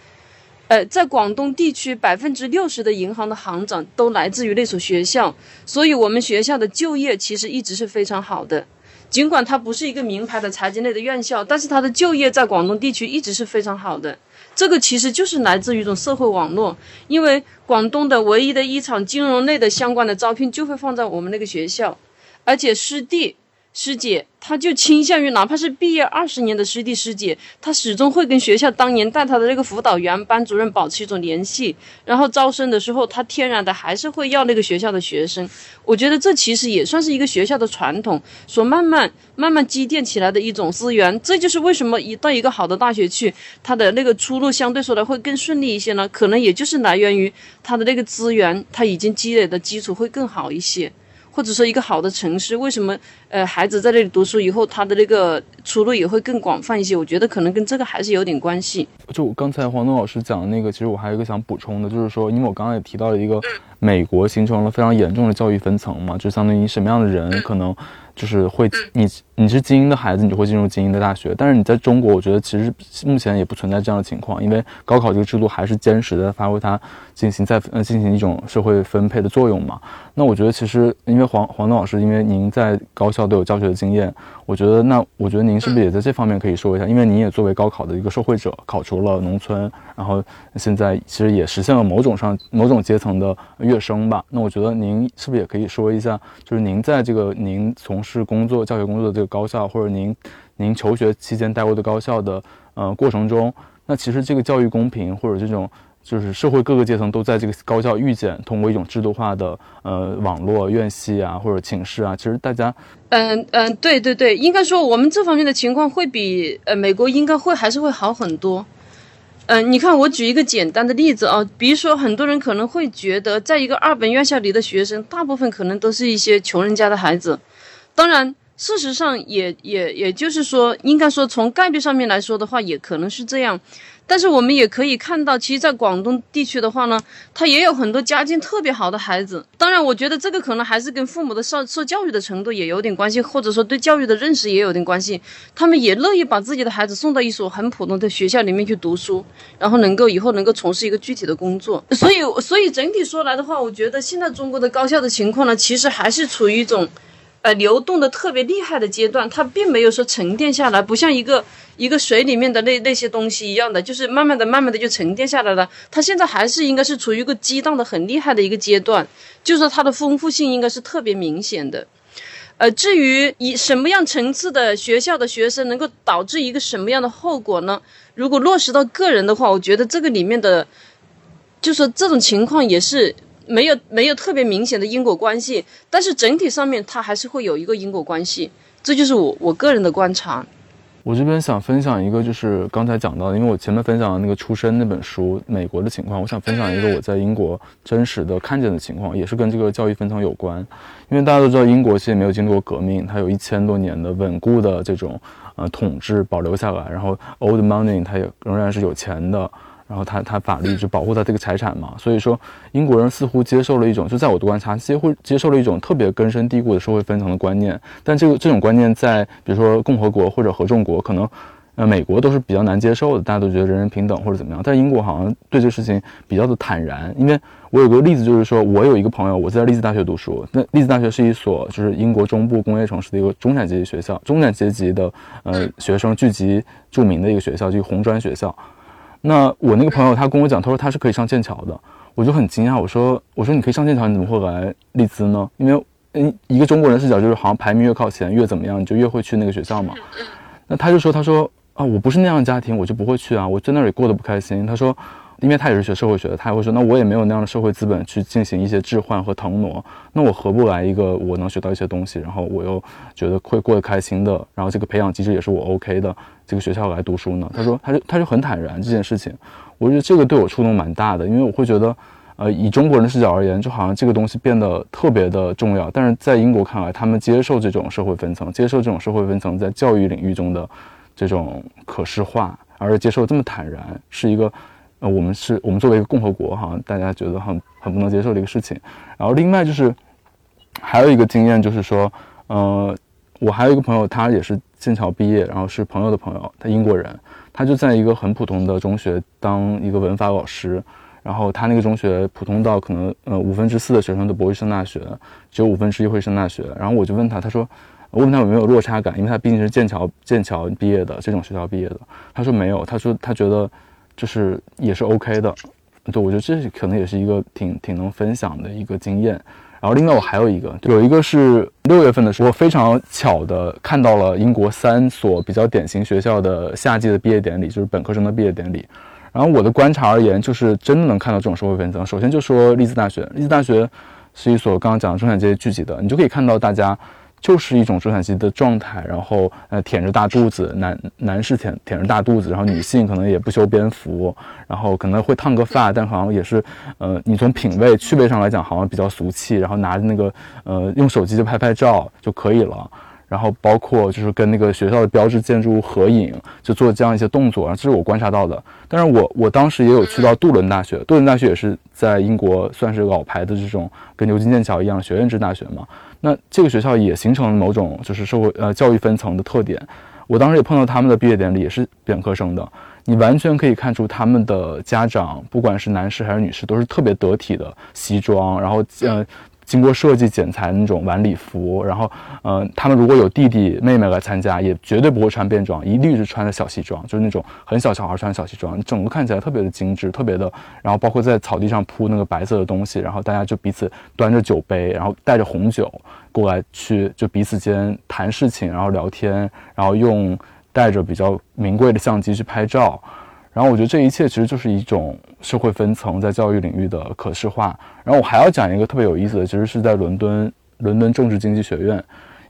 呃，在广东地区百分之六十的银行的行长都来自于那所学校，所以我们学校的就业其实一直是非常好的。尽管它不是一个名牌的财经类的院校，但是它的就业在广东地区一直是非常好的。这个其实就是来自于一种社会网络，因为广东的唯一的一场金融类的相关的招聘就会放在我们那个学校，而且师弟。师姐，他就倾向于哪怕是毕业二十年的师弟师姐，他始终会跟学校当年带他的那个辅导员、班主任保持一种联系。然后招生的时候，他天然的还是会要那个学校的学生。我觉得这其实也算是一个学校的传统，所慢慢慢慢积淀起来的一种资源。这就是为什么一到一个好的大学去，他的那个出路相对说来会更顺利一些呢？可能也就是来源于他的那个资源，他已经积累的基础会更好一些。或者说一个好的城市，为什么呃孩子在这里读书以后，他的那个出路也会更广泛一些？我觉得可能跟这个还是有点关系。就刚才黄东老师讲的那个，其实我还有一个想补充的，就是说，因为我刚刚也提到了一个美国形成了非常严重的教育分层嘛，就相当于什么样的人可能。就是会你你是精英的孩子，你就会进入精英的大学。但是你在中国，我觉得其实目前也不存在这样的情况，因为高考这个制度还是坚实的发挥它进行在呃进行一种社会分配的作用嘛。那我觉得其实因为黄黄东老师，因为您在高校都有教学的经验，我觉得那我觉得您是不是也在这方面可以说一下？因为您也作为高考的一个受惠者，考出了农村，然后现在其实也实现了某种上某种阶层的跃升吧。那我觉得您是不是也可以说一下，就是您在这个您从事是工作教学工作的这个高校，或者您您求学期间待过的高校的呃过程中，那其实这个教育公平或者这种就是社会各个阶层都在这个高校遇见，通过一种制度化的呃网络院系啊或者寝室啊，其实大家，嗯嗯，对对对，应该说我们这方面的情况会比呃美国应该会还是会好很多。嗯，你看我举一个简单的例子啊，比如说很多人可能会觉得，在一个二本院校里的学生，大部分可能都是一些穷人家的孩子，当然。事实上，也也也就是说，应该说从概率上面来说的话，也可能是这样。但是我们也可以看到，其实，在广东地区的话呢，他也有很多家境特别好的孩子。当然，我觉得这个可能还是跟父母的受受教育的程度也有点关系，或者说对教育的认识也有点关系。他们也乐意把自己的孩子送到一所很普通的学校里面去读书，然后能够以后能够从事一个具体的工作。所以，所以整体说来的话，我觉得现在中国的高校的情况呢，其实还是处于一种。呃，流动的特别厉害的阶段，它并没有说沉淀下来，不像一个一个水里面的那那些东西一样的，就是慢慢的、慢慢的就沉淀下来了。它现在还是应该是处于一个激荡的很厉害的一个阶段，就是说它的丰富性应该是特别明显的。呃，至于以什么样层次的学校的学生能够导致一个什么样的后果呢？如果落实到个人的话，我觉得这个里面的，就是这种情况也是。没有没有特别明显的因果关系，但是整体上面它还是会有一个因果关系，这就是我我个人的观察。我这边想分享一个，就是刚才讲到的，因为我前面分享的那个出身那本书，美国的情况，我想分享一个我在英国真实的看见的情况，也是跟这个教育分层有关。因为大家都知道，英国其实没有经历过革命，它有一千多年的稳固的这种呃统治保留下来，然后 old money 它也仍然是有钱的。然后他他法律就保护他这个财产嘛，所以说英国人似乎接受了一种，就在我的观察，接会接受了一种特别根深蒂固的社会分层的观念。但这个这种观念在比如说共和国或者合众国，可能呃美国都是比较难接受的，大家都觉得人人平等或者怎么样。但英国好像对这事情比较的坦然。因为我有个例子，就是说我有一个朋友，我在利兹大学读书，那利兹大学是一所就是英国中部工业城市的一个中产阶级学校，中产阶级的呃学生聚集著名的一个学校，就红砖学校。那我那个朋友他跟我讲，他说他是可以上剑桥的，我就很惊讶。我说我说你可以上剑桥，你怎么会来利兹呢？因为嗯，一个中国人视角就是好像排名越靠前越怎么样，你就越会去那个学校嘛。那他就说他说啊，我不是那样的家庭，我就不会去啊，我在那里过得不开心。他说。因为他也是学社会学的，他也会说，那我也没有那样的社会资本去进行一些置换和腾挪，那我何不来一个我能学到一些东西，然后我又觉得会过得开心的，然后这个培养机制也是我 OK 的，这个学校来读书呢？他说，他就他就很坦然这件事情，我觉得这个对我触动蛮大的，因为我会觉得，呃，以中国人的视角而言，就好像这个东西变得特别的重要，但是在英国看来，他们接受这种社会分层，接受这种社会分层在教育领域中的这种可视化，而接受这么坦然，是一个。呃，我们是我们作为一个共和国，哈，大家觉得很很不能接受的一个事情。然后另外就是，还有一个经验就是说，呃，我还有一个朋友，他也是剑桥毕业，然后是朋友的朋友，他英国人，他就在一个很普通的中学当一个文法老师。然后他那个中学普通到可能呃五分之四的学生都不会上大学，只有五分之一会上大学。然后我就问他，他说，我问他有没有落差感，因为他毕竟是剑桥剑桥毕业的这种学校毕业的。他说没有，他说他觉得。就是也是 OK 的，对我觉得这可能也是一个挺挺能分享的一个经验。然后另外我还有一个，有一个是六月份的时候，我非常巧的看到了英国三所比较典型学校的夏季的毕业典礼，就是本科生的毕业典礼。然后我的观察而言，就是真的能看到这种社会分层。首先就说利兹大学，利兹大学是一所刚刚讲的中产阶级聚集的，你就可以看到大家。就是一种中产阶级的状态，然后呃腆着大肚子，男男士腆腆着大肚子，然后女性可能也不修边幅，然后可能会烫个发，但好像也是，呃，你从品味趣味上来讲，好像比较俗气，然后拿着那个呃用手机就拍拍照就可以了。然后包括就是跟那个学校的标志建筑物合影，就做这样一些动作，这是我观察到的。但是我我当时也有去到杜伦大学，杜伦大学也是在英国算是老牌的这种跟牛津、剑桥一样学院制大学嘛。那这个学校也形成了某种就是社会呃教育分层的特点。我当时也碰到他们的毕业典礼，也是本科生的，你完全可以看出他们的家长，不管是男士还是女士，都是特别得体的西装，然后呃。经过设计剪裁那种晚礼服，然后，呃，他们如果有弟弟妹妹来参加，也绝对不会穿便装，一律是穿的小西装，就是那种很小小孩穿的小西装，整个看起来特别的精致，特别的。然后包括在草地上铺那个白色的东西，然后大家就彼此端着酒杯，然后带着红酒过来去，就彼此间谈事情，然后聊天，然后用带着比较名贵的相机去拍照。然后我觉得这一切其实就是一种社会分层在教育领域的可视化。然后我还要讲一个特别有意思的，其实是在伦敦伦敦政治经济学院，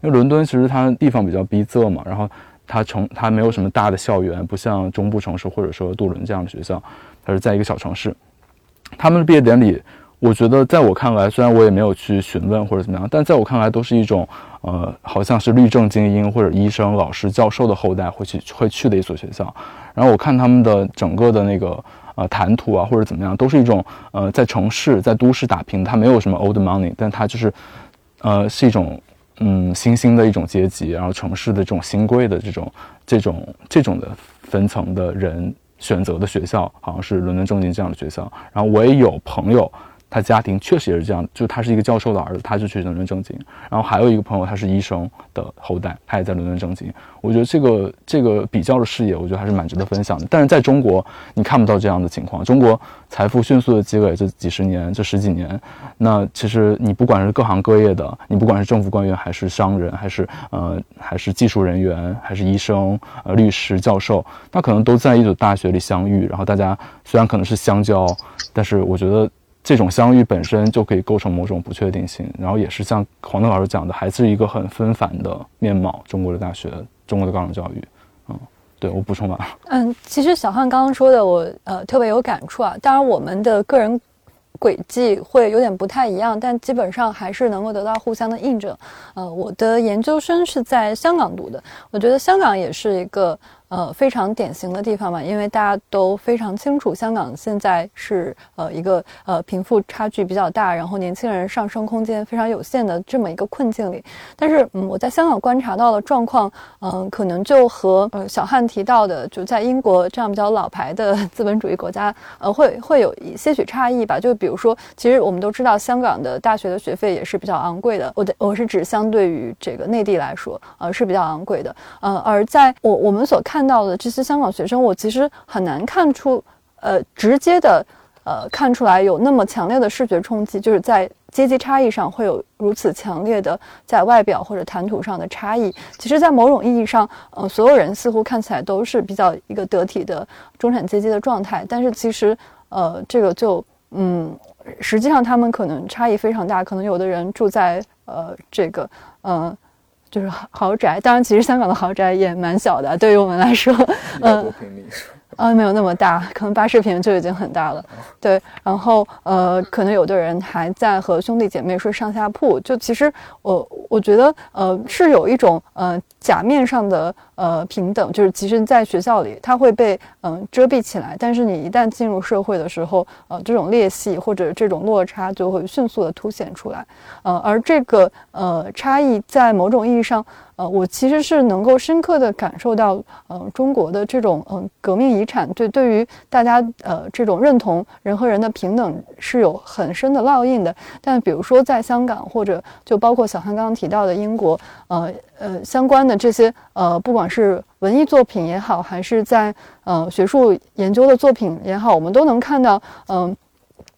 因为伦敦其实它地方比较逼仄嘛，然后它城它没有什么大的校园，不像中部城市或者说杜伦这样的学校，它是在一个小城市。他们的毕业典礼，我觉得在我看来，虽然我也没有去询问或者怎么样，但在我看来都是一种呃，好像是律政精英或者医生、老师、教授的后代会去会去的一所学校。然后我看他们的整个的那个呃谈吐啊，或者怎么样，都是一种呃在城市在都市打拼，他没有什么 old money，但他就是呃是一种嗯新兴的一种阶级，然后城市的这种新贵的这种这种这种的分层的人选择的学校，好像是伦敦政经这样的学校。然后我也有朋友。他家庭确实也是这样，就他是一个教授的儿子，他就去伦敦政经。然后还有一个朋友，他是医生的后代，他也在伦敦政经。我觉得这个这个比较的视野，我觉得还是蛮值得分享的。但是在中国，你看不到这样的情况。中国财富迅速的积累，这几十年、这十几年，那其实你不管是各行各业的，你不管是政府官员，还是商人，还是呃，还是技术人员，还是医生、呃律师、教授，那可能都在一所大学里相遇。然后大家虽然可能是相交，但是我觉得。这种相遇本身就可以构成某种不确定性，然后也是像黄登老师讲的，还是一个很纷繁的面貌。中国的大学，中国的高等教育，嗯，对我补充完了。嗯，其实小汉刚刚说的，我呃特别有感触啊。当然，我们的个人轨迹会有点不太一样，但基本上还是能够得到互相的印证。呃，我的研究生是在香港读的，我觉得香港也是一个。呃，非常典型的地方嘛，因为大家都非常清楚，香港现在是呃一个呃贫富差距比较大，然后年轻人上升空间非常有限的这么一个困境里。但是，嗯，我在香港观察到的状况，嗯，可能就和呃小汉提到的，就在英国这样比较老牌的 (laughs) 资本主义国家，呃，会会有一些许差异吧。就比如说，其实我们都知道，香港的大学的学费也是比较昂贵的。我的我是指相对于这个内地来说，呃，是比较昂贵的。呃，而在我我们所看。看到的这些香港学生，我其实很难看出，呃，直接的，呃，看出来有那么强烈的视觉冲击，就是在阶级差异上会有如此强烈的在外表或者谈吐上的差异。其实，在某种意义上，呃，所有人似乎看起来都是比较一个得体的中产阶级的状态，但是其实，呃，这个就，嗯，实际上他们可能差异非常大，可能有的人住在，呃，这个，呃。就是豪宅，当然，其实香港的豪宅也蛮小的，对于我们来说，嗯。呃，没有那么大，可能八十平就已经很大了。对，然后呃，可能有的人还在和兄弟姐妹睡上下铺。就其实我我觉得呃是有一种呃假面上的呃平等，就是其实在学校里它会被嗯遮蔽起来，但是你一旦进入社会的时候，呃这种裂隙或者这种落差就会迅速的凸显出来。呃，而这个呃差异在某种意义上。呃，我其实是能够深刻的感受到，呃，中国的这种嗯革命遗产对对于大家呃这种认同人和人的平等是有很深的烙印的。但比如说在香港，或者就包括小汉刚刚提到的英国，呃呃相关的这些呃不管是文艺作品也好，还是在呃学术研究的作品也好，我们都能看到，嗯，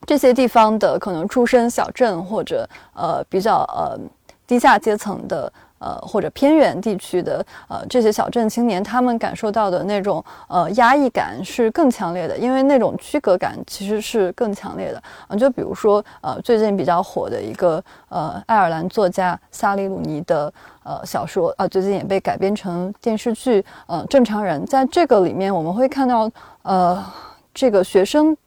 这些地方的可能出身小镇或者呃比较呃低下阶层的。呃，或者偏远地区的呃这些小镇青年，他们感受到的那种呃压抑感是更强烈的，因为那种区隔感其实是更强烈的。啊，就比如说呃最近比较火的一个呃爱尔兰作家萨利鲁尼的呃小说啊，最近也被改编成电视剧。呃，正常人在这个里面，我们会看到呃这个学生，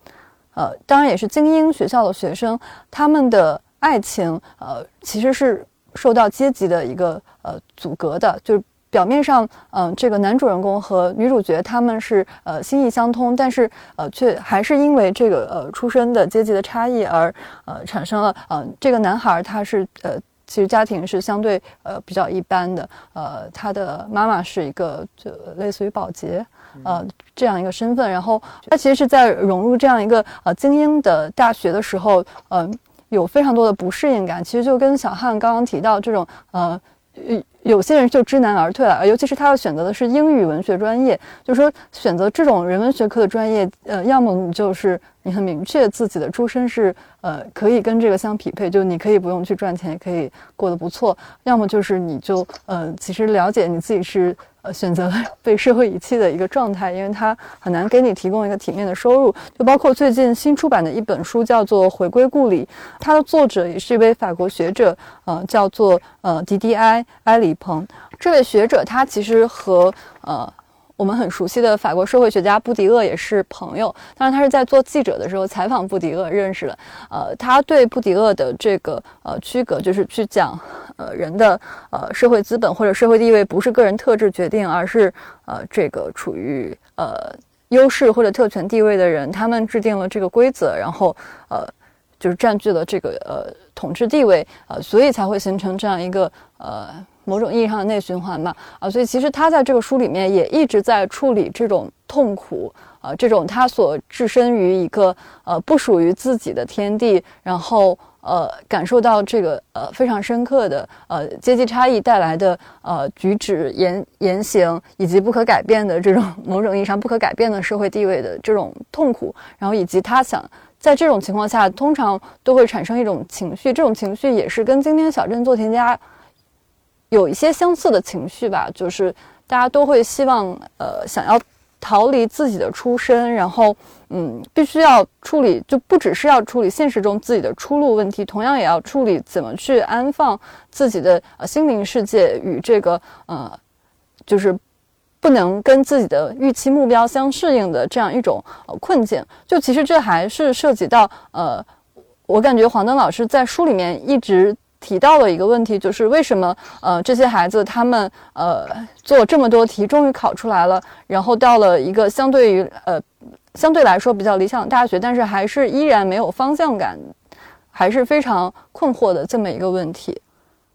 呃当然也是精英学校的学生，他们的爱情呃其实是。受到阶级的一个呃阻隔的，就是表面上，嗯，这个男主人公和女主角他们是呃心意相通，但是呃却还是因为这个呃出身的阶级的差异而呃产生了，嗯，这个男孩他是呃其实家庭是相对呃比较一般的，呃，他的妈妈是一个就类似于保洁呃这样一个身份，然后他其实是在融入这样一个呃精英的大学的时候，嗯。有非常多的不适应感，其实就跟小汉刚刚提到这种，呃，有些人就知难而退了，尤其是他要选择的是英语文学专业，就是说选择这种人文学科的专业，呃，要么你就是你很明确自己的出身是，呃，可以跟这个相匹配，就你可以不用去赚钱，也可以过得不错；要么就是你就，呃，其实了解你自己是。呃选择 (laughs) 被社会遗弃的一个状态，因为他很难给你提供一个体面的收入。就包括最近新出版的一本书，叫做《回归故里》，它的作者也是一位法国学者，呃，叫做呃迪迪埃埃里蓬。这位学者他其实和呃。我们很熟悉的法国社会学家布迪厄也是朋友，当然他是在做记者的时候采访布迪厄认识的。呃，他对布迪厄的这个呃区隔，就是去讲，呃人的呃社会资本或者社会地位不是个人特质决定，而是呃这个处于呃优势或者特权地位的人，他们制定了这个规则，然后呃就是占据了这个呃统治地位，呃所以才会形成这样一个呃。某种意义上的内循环吧，啊，所以其实他在这个书里面也一直在处理这种痛苦，啊，这种他所置身于一个呃不属于自己的天地，然后呃感受到这个呃非常深刻的呃阶级差异带来的呃举止言言行以及不可改变的这种某种意义上不可改变的社会地位的这种痛苦，然后以及他想在这种情况下通常都会产生一种情绪，这种情绪也是跟今天小镇做题家。有一些相似的情绪吧，就是大家都会希望，呃，想要逃离自己的出身，然后，嗯，必须要处理，就不只是要处理现实中自己的出路问题，同样也要处理怎么去安放自己的呃心灵世界与这个呃，就是不能跟自己的预期目标相适应的这样一种呃困境。就其实这还是涉及到呃，我感觉黄登老师在书里面一直。提到了一个问题，就是为什么呃这些孩子他们呃做这么多题，终于考出来了，然后到了一个相对于呃相对来说比较理想的大学，但是还是依然没有方向感，还是非常困惑的这么一个问题。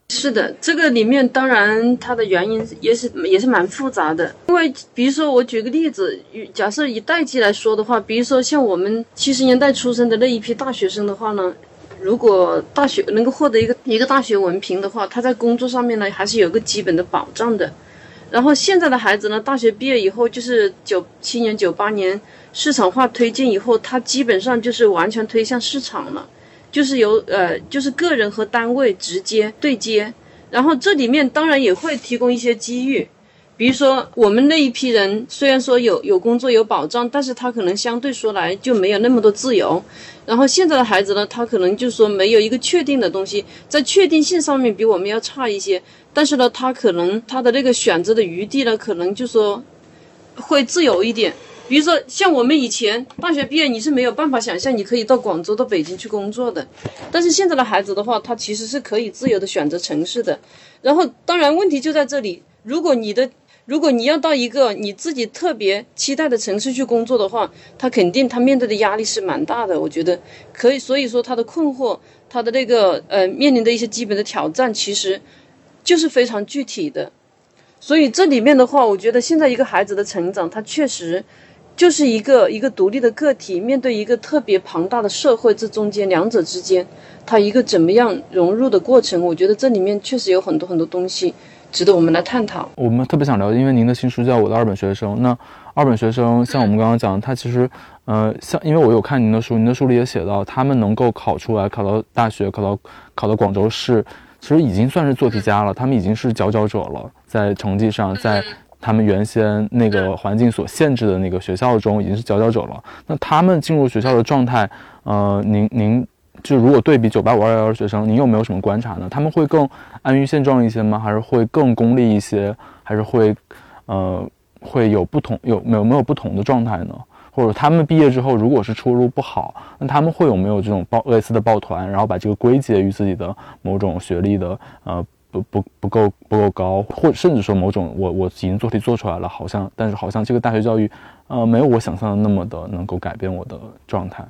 是的，这个里面当然它的原因也是也是蛮复杂的，因为比如说我举个例子，假设以代际来说的话，比如说像我们七十年代出生的那一批大学生的话呢。如果大学能够获得一个一个大学文凭的话，他在工作上面呢还是有个基本的保障的。然后现在的孩子呢，大学毕业以后就是九七年、九八年市场化推进以后，他基本上就是完全推向市场了，就是由呃就是个人和单位直接对接。然后这里面当然也会提供一些机遇。比如说，我们那一批人虽然说有有工作有保障，但是他可能相对说来就没有那么多自由。然后现在的孩子呢，他可能就是说没有一个确定的东西，在确定性上面比我们要差一些。但是呢，他可能他的那个选择的余地呢，可能就说会自由一点。比如说像我们以前大学毕业，你是没有办法想象你可以到广州、到北京去工作的。但是现在的孩子的话，他其实是可以自由的选择城市的。然后当然问题就在这里，如果你的如果你要到一个你自己特别期待的城市去工作的话，他肯定他面对的压力是蛮大的。我觉得可以，所以说他的困惑，他的那个呃面临的一些基本的挑战，其实就是非常具体的。所以这里面的话，我觉得现在一个孩子的成长，他确实就是一个一个独立的个体，面对一个特别庞大的社会，这中间两者之间，他一个怎么样融入的过程，我觉得这里面确实有很多很多东西。值得我们来探讨。我们特别想了解，因为您的新书叫《我的二本学生》。那二本学生，像我们刚刚讲，他其实，呃，像因为我有看您的书，您的书里也写到，他们能够考出来，考到大学，考到考到广州市，其实已经算是做题家了。他们已经是佼佼者了，在成绩上，在他们原先那个环境所限制的那个学校中，已经是佼佼者了。那他们进入学校的状态，呃，您您。就如果对比九八五二幺幺学生，你有没有什么观察呢？他们会更安于现状一些吗？还是会更功利一些？还是会，呃，会有不同有没有没有不同的状态呢？或者他们毕业之后，如果是出路不好，那他们会有没有这种抱类似的抱团，然后把这个归结于自己的某种学历的呃不不不够不够高，或甚至说某种我我已经做题做出来了，好像但是好像这个大学教育呃没有我想象的那么的能够改变我的状态。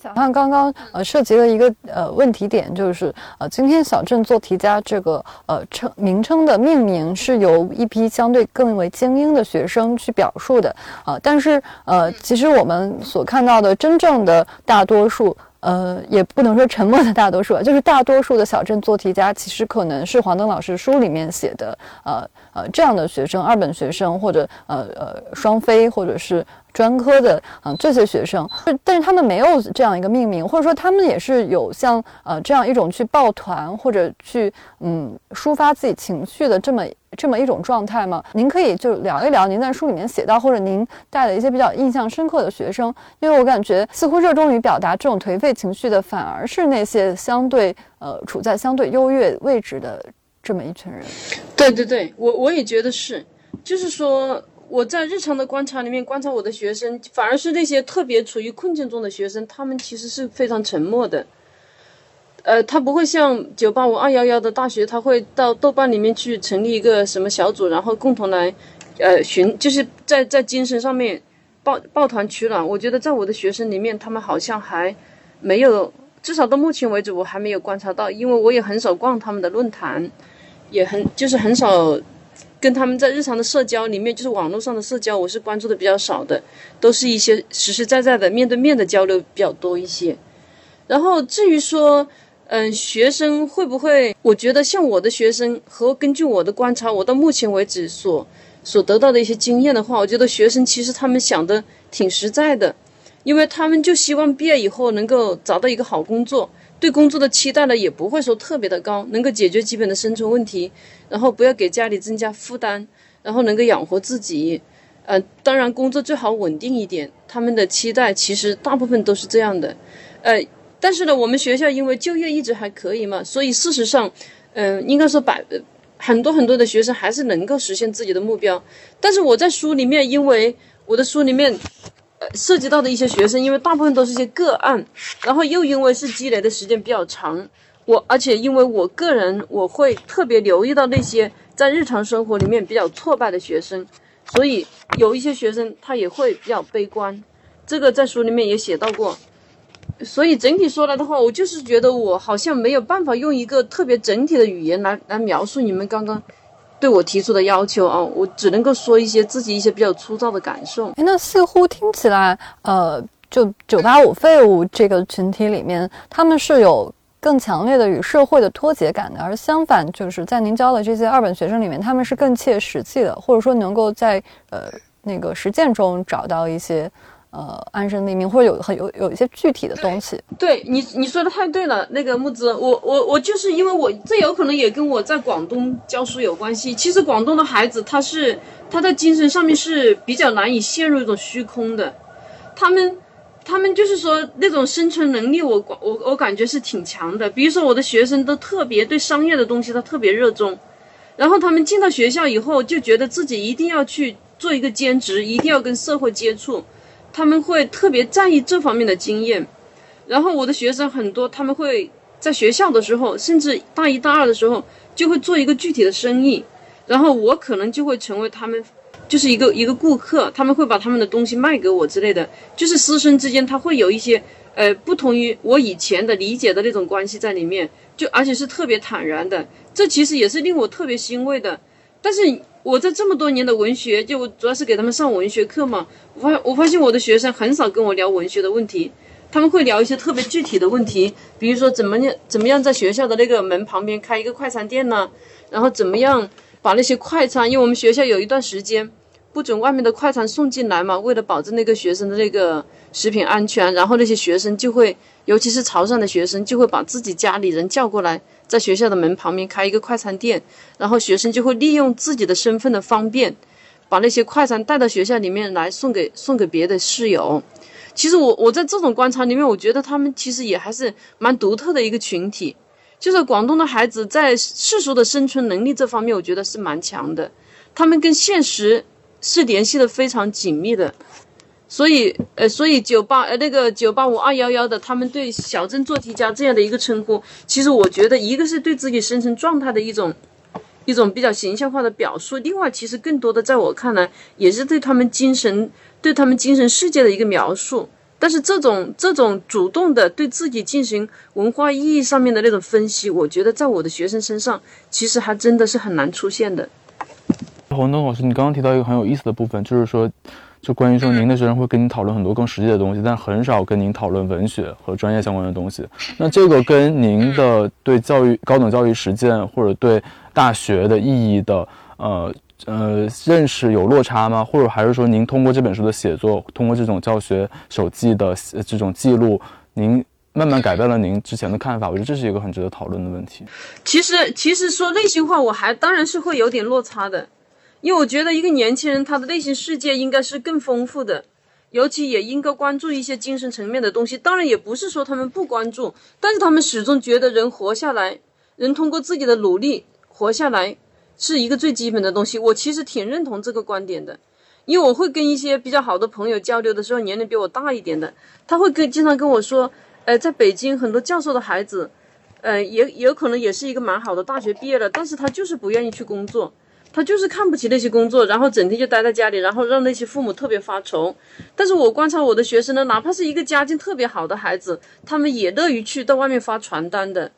小汉刚刚呃涉及了一个呃问题点，就是呃今天小镇做题家这个呃称名称的命名是由一批相对更为精英的学生去表述的啊，但是呃其实我们所看到的真正的大多数呃也不能说沉默的大多数，就是大多数的小镇做题家其实可能是黄登老师书里面写的呃呃这样的学生，二本学生或者呃呃双非或者是。专科的嗯这些学生，但是他们没有这样一个命名，或者说他们也是有像呃这样一种去抱团或者去嗯抒发自己情绪的这么这么一种状态吗？您可以就聊一聊您在书里面写到或者您带的一些比较印象深刻的学生，因为我感觉似乎热衷于表达这种颓废情绪的反而是那些相对呃处在相对优越位置的这么一群人。对对对，我我也觉得是，就是说我在日常的观察里面观察我的学生，反而是那些特别处于困境中的学生，他们其实是非常沉默的。呃，他不会像九八五二幺幺的大学，他会到豆瓣里面去成立一个什么小组，然后共同来，呃，寻就是在在精神上面抱抱团取暖。我觉得在我的学生里面，他们好像还没有，至少到目前为止，我还没有观察到，因为我也很少逛他们的论坛，也很就是很少跟他们在日常的社交里面，就是网络上的社交，我是关注的比较少的，都是一些实实在在的面对面的交流比较多一些。然后至于说，嗯，学生会不会？我觉得像我的学生和根据我的观察，我到目前为止所所得到的一些经验的话，我觉得学生其实他们想的挺实在的，因为他们就希望毕业以后能够找到一个好工作，对工作的期待呢也不会说特别的高，能够解决基本的生存问题，然后不要给家里增加负担，然后能够养活自己。呃，当然工作最好稳定一点，他们的期待其实大部分都是这样的，呃。但是呢，我们学校因为就业一直还可以嘛，所以事实上，嗯，应该说百很多很多的学生还是能够实现自己的目标。但是我在书里面，因为我的书里面，涉及到的一些学生，因为大部分都是些个案，然后又因为是积累的时间比较长，我而且因为我个人我会特别留意到那些在日常生活里面比较挫败的学生，所以有一些学生他也会比较悲观，这个在书里面也写到过。所以整体说来的话，我就是觉得我好像没有办法用一个特别整体的语言来来描述你们刚刚对我提出的要求啊，我只能够说一些自己一些比较粗糙的感受。那似乎听起来，呃，就九八五废物这个群体里面，他们是有更强烈的与社会的脱节感的，而相反，就是在您教的这些二本学生里面，他们是更切实际的，或者说能够在呃那个实践中找到一些。呃，安身立命，或者有很有有一些具体的东西。对你，你说的太对了。那个木子，我我我就是因为我这有可能也跟我在广东教书有关系。其实广东的孩子，他是他在精神上面是比较难以陷入一种虚空的。他们他们就是说那种生存能力，我我我感觉是挺强的。比如说我的学生都特别对商业的东西，他特别热衷。然后他们进到学校以后，就觉得自己一定要去做一个兼职，一定要跟社会接触。他们会特别在意这方面的经验，然后我的学生很多，他们会在学校的时候，甚至大一大二的时候，就会做一个具体的生意，然后我可能就会成为他们就是一个一个顾客，他们会把他们的东西卖给我之类的，就是师生之间他会有一些呃不同于我以前的理解的那种关系在里面，就而且是特别坦然的，这其实也是令我特别欣慰的，但是。我在这么多年的文学，就主要是给他们上文学课嘛。我发我发现我的学生很少跟我聊文学的问题，他们会聊一些特别具体的问题，比如说怎么样怎么样在学校的那个门旁边开一个快餐店呢？然后怎么样把那些快餐，因为我们学校有一段时间不准外面的快餐送进来嘛，为了保证那个学生的那个食品安全，然后那些学生就会，尤其是潮汕的学生，就会把自己家里人叫过来。在学校的门旁边开一个快餐店，然后学生就会利用自己的身份的方便，把那些快餐带到学校里面来送给送给别的室友。其实我我在这种观察里面，我觉得他们其实也还是蛮独特的一个群体。就是广东的孩子在世俗的生存能力这方面，我觉得是蛮强的。他们跟现实是联系的非常紧密的。所以，呃，所以九八呃那个九八五二幺幺的，他们对小镇做题家这样的一个称呼，其实我觉得一个是对自己生存状态的一种一种比较形象化的表述，另外其实更多的在我看来，也是对他们精神对他们精神世界的一个描述。但是这种这种主动的对自己进行文化意义上面的那种分析，我觉得在我的学生身上，其实还真的是很难出现的。黄东老师，你刚刚提到一个很有意思的部分，就是说。就关于说，您的学生会跟您讨论很多更实际的东西，但很少跟您讨论文学和专业相关的东西。那这个跟您的对教育、高等教育实践或者对大学的意义的呃呃认识有落差吗？或者还是说您通过这本书的写作，通过这种教学手记的这种记录，您慢慢改变了您之前的看法？我觉得这是一个很值得讨论的问题。其实，其实说内心话，我还当然是会有点落差的，因为我觉得一个年轻人他的内心世界应该是更丰富的，尤其也应该关注一些精神层面的东西。当然，也不是说他们不关注，但是他们始终觉得人活下来，人通过自己的努力活下来。是一个最基本的东西，我其实挺认同这个观点的，因为我会跟一些比较好的朋友交流的时候，年龄比我大一点的，他会跟经常跟我说，呃，在北京很多教授的孩子，呃，也有可能也是一个蛮好的大学毕业了，但是他就是不愿意去工作，他就是看不起那些工作，然后整天就待在家里，然后让那些父母特别发愁。但是我观察我的学生呢，哪怕是一个家境特别好的孩子，他们也乐于去到外面发传单的。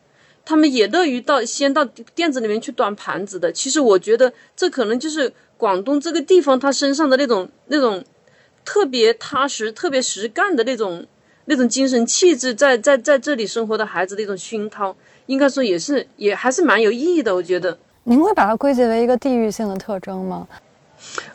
他们也乐于到先到店子里面去端盘子的。其实我觉得这可能就是广东这个地方他身上的那种那种特别踏实、特别实干的那种那种精神气质，在在在这里生活的孩子的一种熏陶，应该说也是也还是蛮有意义的。我觉得，您会把它归结为一个地域性的特征吗？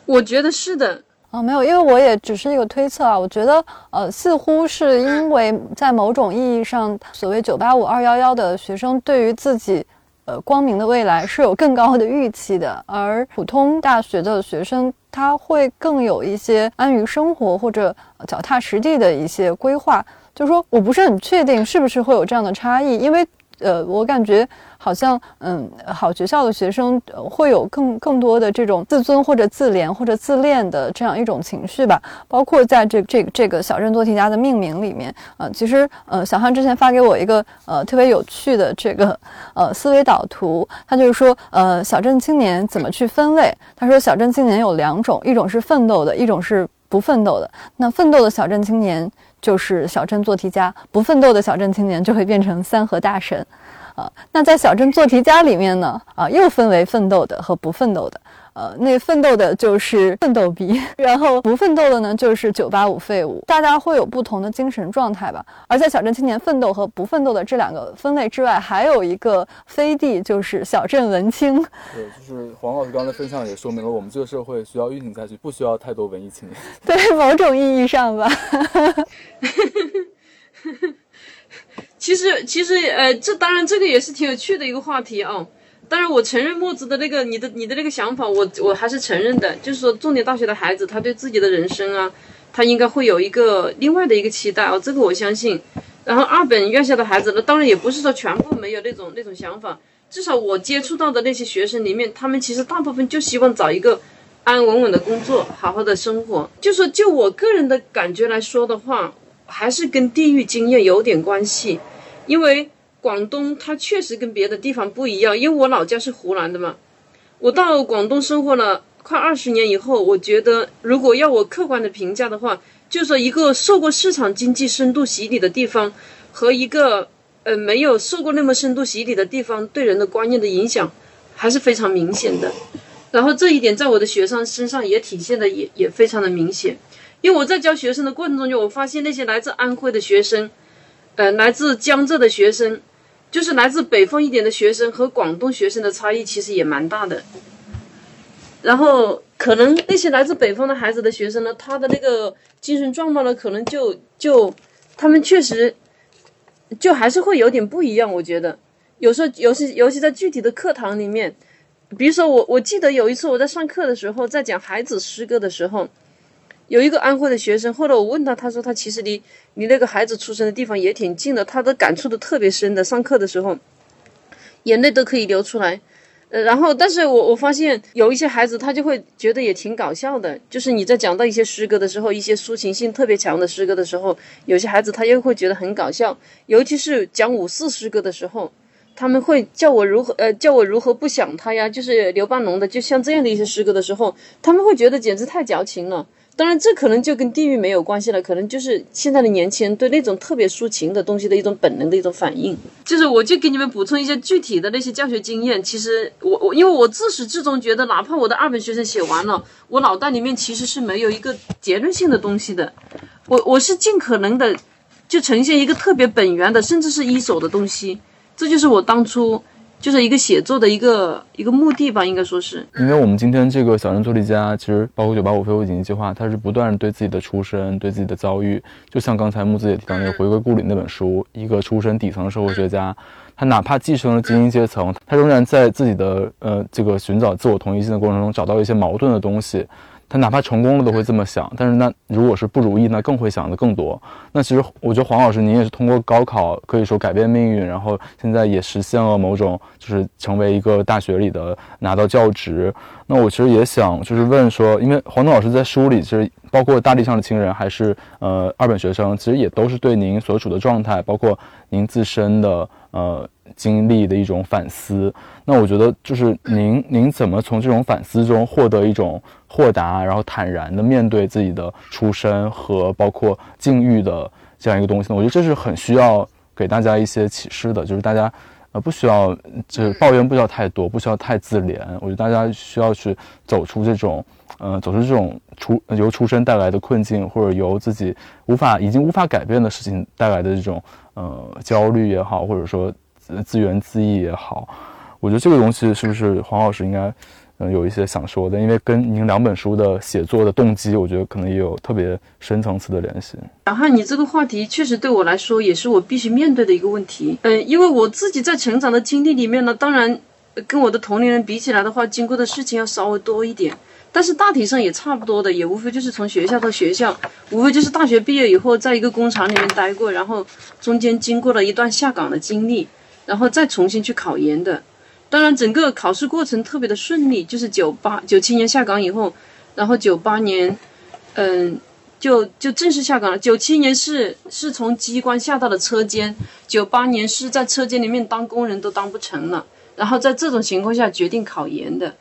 我觉得是的。啊，没有，因为我也只是一个推测啊。我觉得，呃，似乎是因为在某种意义上，所谓九八五二幺幺的学生对于自己，呃，光明的未来是有更高的预期的，而普通大学的学生他会更有一些安于生活或者脚踏实地的一些规划。就是说我不是很确定是不是会有这样的差异，因为。呃，我感觉好像，嗯，好学校的学生会有更更多的这种自尊或者自怜或者自恋的这样一种情绪吧。包括在这这这个小镇做题家的命名里面，呃，其实，呃，小汉之前发给我一个呃特别有趣的这个呃思维导图，他就是说，呃，小镇青年怎么去分类？他说，小镇青年有两种，一种是奋斗的，一种是不奋斗的。那奋斗的小镇青年。就是小镇做题家，不奋斗的小镇青年就会变成三和大神，啊，那在小镇做题家里面呢，啊，又分为奋斗的和不奋斗的。呃，那奋斗的就是奋斗逼，(laughs) 然后不奋斗的呢就是九八五废物。大家会有不同的精神状态吧。而在小镇青年奋斗和不奋斗的这两个分类之外，还有一个飞地，就是小镇文青。(laughs) 对，就是黄老师刚才分享也说明了，我们这个社会需要运行下去，不需要太多文艺青年。(laughs) 对，某种意义上吧。其实，其实，呃，这当然这个也是挺有趣的一个话题啊。当然，我承认墨子的那个你的你的那个想法，我我还是承认的。就是说，重点大学的孩子，他对自己的人生啊，他应该会有一个另外的一个期待啊，这个我相信。然后二本院校的孩子呢，当然也不是说全部没有那种那种想法，至少我接触到的那些学生里面，他们其实大部分就希望找一个安安稳稳的工作，好好的生活。就说就我个人的感觉来说的话，还是跟地域经验有点关系，因为。广东它确实跟别的地方不一样，因为我老家是湖南的嘛。我到广东生活了快二十年以后，我觉得如果要我客观的评价的话，就说一个受过市场经济深度洗礼的地方，和一个呃没有受过那么深度洗礼的地方，对人的观念的影响还是非常明显的。然后这一点在我的学生身上也体现的也也非常的明显，因为我在教学生的过程中间，我发现那些来自安徽的学生，呃，来自江浙的学生。就是来自北方一点的学生和广东学生的差异其实也蛮大的，然后可能那些来自北方的孩子的学生呢，他的那个精神状况呢，可能就就他们确实就还是会有点不一样。我觉得有时候，尤其尤其在具体的课堂里面，比如说我我记得有一次我在上课的时候，在讲孩子诗歌的时候。有一个安徽的学生，后来我问他，他说他其实离离那个孩子出生的地方也挺近的，他的感触的特别深的。上课的时候，眼泪都可以流出来。呃，然后，但是我我发现有一些孩子，他就会觉得也挺搞笑的，就是你在讲到一些诗歌的时候，一些抒情性特别强的诗歌的时候，有些孩子他又会觉得很搞笑，尤其是讲五四诗歌的时候，他们会叫我如何呃叫我如何不想他呀，就是刘半农的，就像这样的一些诗歌的时候，他们会觉得简直太矫情了。当然，这可能就跟地域没有关系了，可能就是现在的年轻人对那种特别抒情的东西的一种本能的一种反应。就是我就给你们补充一些具体的那些教学经验。其实我我因为我自始至终觉得，哪怕我的二本学生写完了，我脑袋里面其实是没有一个结论性的东西的。我我是尽可能的就呈现一个特别本源的，甚至是一手的东西。这就是我当初就是一个写作的一个一个目的吧，应该说是。因为我们今天这个小镇做题家，其实包括九八五非物紧急计划，它是不断对自己的出身、对自己的遭遇，就像刚才木子也提到那个《回归故里》那本书，一个出身底层的社会学家，他哪怕继承了精英阶层，他仍然在自己的呃这个寻找自我同一性的过程中找到一些矛盾的东西。他哪怕成功了都会这么想，但是那如果是不如意，那更会想的更多。那其实我觉得黄老师您也是通过高考可以说改变命运，然后现在也实现了某种就是成为一个大学里的拿到教职。那我其实也想就是问说，因为黄东老师在书里其实包括大地上的亲人还是呃二本学生，其实也都是对您所处的状态，包括您自身的呃经历的一种反思。那我觉得就是您您怎么从这种反思中获得一种。豁达，然后坦然的面对自己的出身和包括境遇的这样一个东西呢？我觉得这是很需要给大家一些启示的，就是大家呃不需要就是抱怨不需要太多，不需要太自怜。我觉得大家需要去走出这种呃走出这种出由出身带来的困境，或者由自己无法已经无法改变的事情带来的这种呃焦虑也好，或者说自怨自艾也好。我觉得这个东西是不是黄老师应该？嗯，有一些想说的，因为跟您两本书的写作的动机，我觉得可能也有特别深层次的联系。小汉，你这个话题确实对我来说也是我必须面对的一个问题。嗯，因为我自己在成长的经历里面呢，当然跟我的同龄人比起来的话，经过的事情要稍微多一点，但是大体上也差不多的，也无非就是从学校到学校，无非就是大学毕业以后在一个工厂里面待过，然后中间经过了一段下岗的经历，然后再重新去考研的。当然，整个考试过程特别的顺利，就是九八九七年下岗以后，然后九八年，嗯，就就正式下岗了。九七年是是从机关下到了车间，九八年是在车间里面当工人都当不成了，然后在这种情况下决定考研的。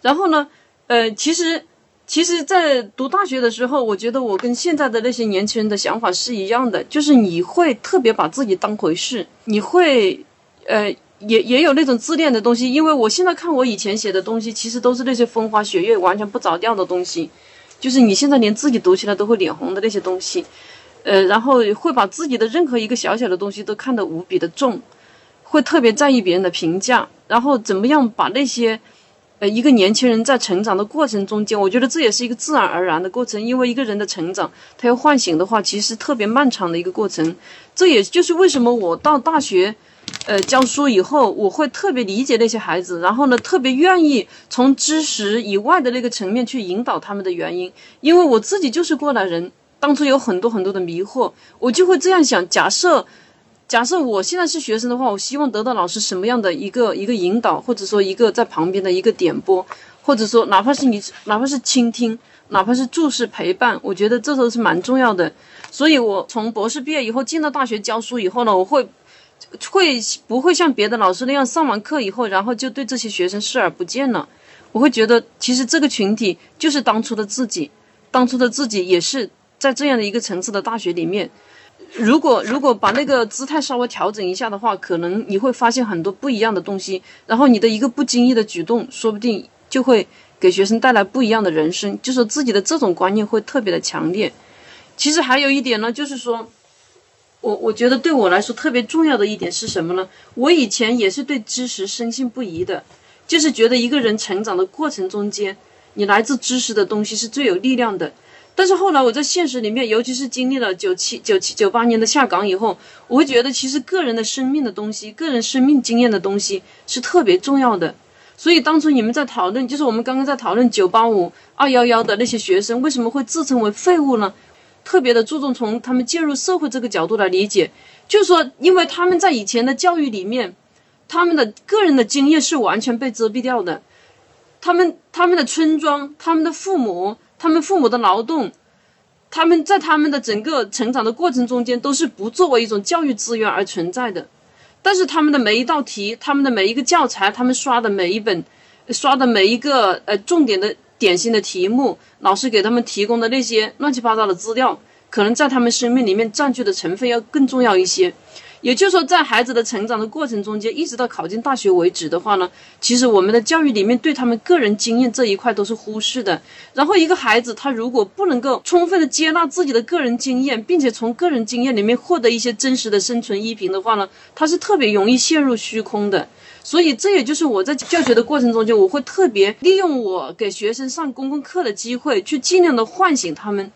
然后呢，呃，其实其实，在读大学的时候，我觉得我跟现在的那些年轻人的想法是一样的，就是你会特别把自己当回事，你会，呃。也也有那种自恋的东西，因为我现在看我以前写的东西，其实都是那些风花雪月、完全不着调的东西，就是你现在连自己读起来都会脸红的那些东西，呃，然后会把自己的任何一个小小的东西都看得无比的重，会特别在意别人的评价，然后怎么样把那些，呃，一个年轻人在成长的过程中间，我觉得这也是一个自然而然的过程，因为一个人的成长，他要唤醒的话，其实特别漫长的一个过程，这也就是为什么我到大学。呃，教书以后，我会特别理解那些孩子，然后呢，特别愿意从知识以外的那个层面去引导他们的原因，因为我自己就是过来人，当初有很多很多的迷惑，我就会这样想：假设，假设我现在是学生的话，我希望得到老师什么样的一个一个引导，或者说一个在旁边的一个点拨，或者说哪怕是你，哪怕是倾听，哪怕是注视陪伴，我觉得这都是蛮重要的。所以我从博士毕业以后进到大学教书以后呢，我会。会不会像别的老师那样上完课以后，然后就对这些学生视而不见了？我会觉得，其实这个群体就是当初的自己，当初的自己也是在这样的一个层次的大学里面。如果如果把那个姿态稍微调整一下的话，可能你会发现很多不一样的东西。然后你的一个不经意的举动，说不定就会给学生带来不一样的人生。就是自己的这种观念会特别的强烈。其实还有一点呢，就是说。我我觉得对我来说特别重要的一点是什么呢？我以前也是对知识深信不疑的，就是觉得一个人成长的过程中间，你来自知识的东西是最有力量的。但是后来我在现实里面，尤其是经历了九七九七九八年的下岗以后，我会觉得其实个人的生命的东西，个人生命经验的东西是特别重要的。所以当初你们在讨论，就是我们刚刚在讨论九八五二幺幺的那些学生为什么会自称为废物呢？特别的注重从他们进入社会这个角度来理解，就是说，因为他们在以前的教育里面，他们的个人的经验是完全被遮蔽掉的，他们他们的村庄、他们的父母、他们父母的劳动，他们在他们的整个成长的过程中间都是不作为一种教育资源而存在的，但是他们的每一道题、他们的每一个教材、他们刷的每一本、刷的每一个呃重点的。典型的题目，老师给他们提供的那些乱七八糟的资料，可能在他们生命里面占据的成分要更重要一些。也就是说，在孩子的成长的过程中间，一直到考进大学为止的话呢，其实我们的教育里面对他们个人经验这一块都是忽视的。然后，一个孩子他如果不能够充分的接纳自己的个人经验，并且从个人经验里面获得一些真实的生存依凭的话呢，他是特别容易陷入虚空的。所以，这也就是我在教学的过程中间，我会特别利用我给学生上公共课的机会，去尽量的唤醒他们。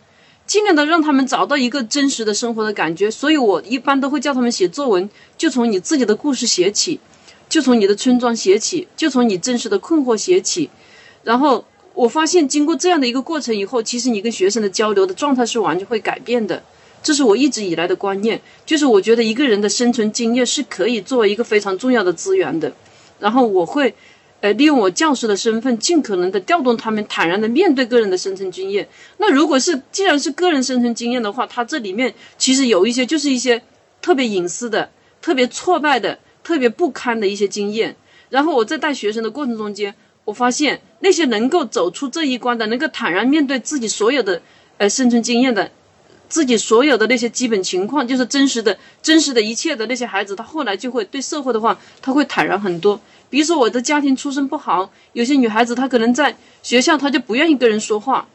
尽量的让他们找到一个真实的生活的感觉，所以我一般都会叫他们写作文，就从你自己的故事写起，就从你的村庄写起，就从你真实的困惑写起。然后我发现，经过这样的一个过程以后，其实你跟学生的交流的状态是完全会改变的。这是我一直以来的观念，就是我觉得一个人的生存经验是可以作为一个非常重要的资源的。然后我会。呃，利用我教师的身份，尽可能的调动他们坦然的面对个人的生存经验。那如果是既然是个人生存经验的话，它这里面其实有一些就是一些特别隐私的、特别挫败的、特别不堪的一些经验。然后我在带学生的过程中间，我发现那些能够走出这一关的、能够坦然面对自己所有的呃生存经验的、自己所有的那些基本情况，就是真实的、真实的一切的那些孩子，他后来就会对社会的话，他会坦然很多。比如说我的家庭出身不好，有些女孩子她可能在学校她就不愿意跟人说话，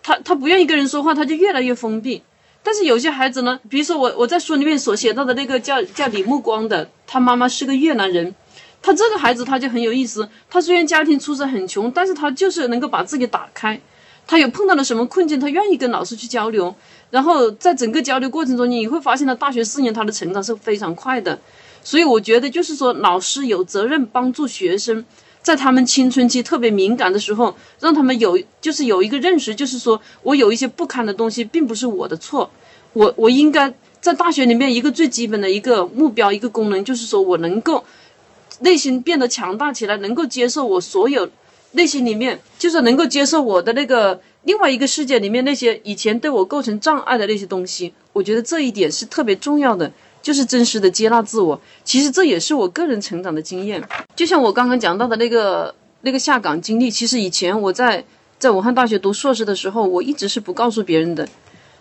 她她不愿意跟人说话，她就越来越封闭。但是有些孩子呢，比如说我我在书里面所写到的那个叫叫李木光的，他妈妈是个越南人，他这个孩子他就很有意思。他虽然家庭出身很穷，但是他就是能够把自己打开。他有碰到了什么困境，他愿意跟老师去交流。然后在整个交流过程中，你会发现他大学四年他的成长是非常快的。所以我觉得，就是说，老师有责任帮助学生，在他们青春期特别敏感的时候，让他们有，就是有一个认识，就是说我有一些不堪的东西，并不是我的错，我我应该在大学里面一个最基本的一个目标，一个功能，就是说我能够内心变得强大起来，能够接受我所有内心里面，就是能够接受我的那个另外一个世界里面那些以前对我构成障碍的那些东西。我觉得这一点是特别重要的。就是真实的接纳自我，其实这也是我个人成长的经验。就像我刚刚讲到的那个那个下岗经历，其实以前我在在武汉大学读硕士的时候，我一直是不告诉别人的，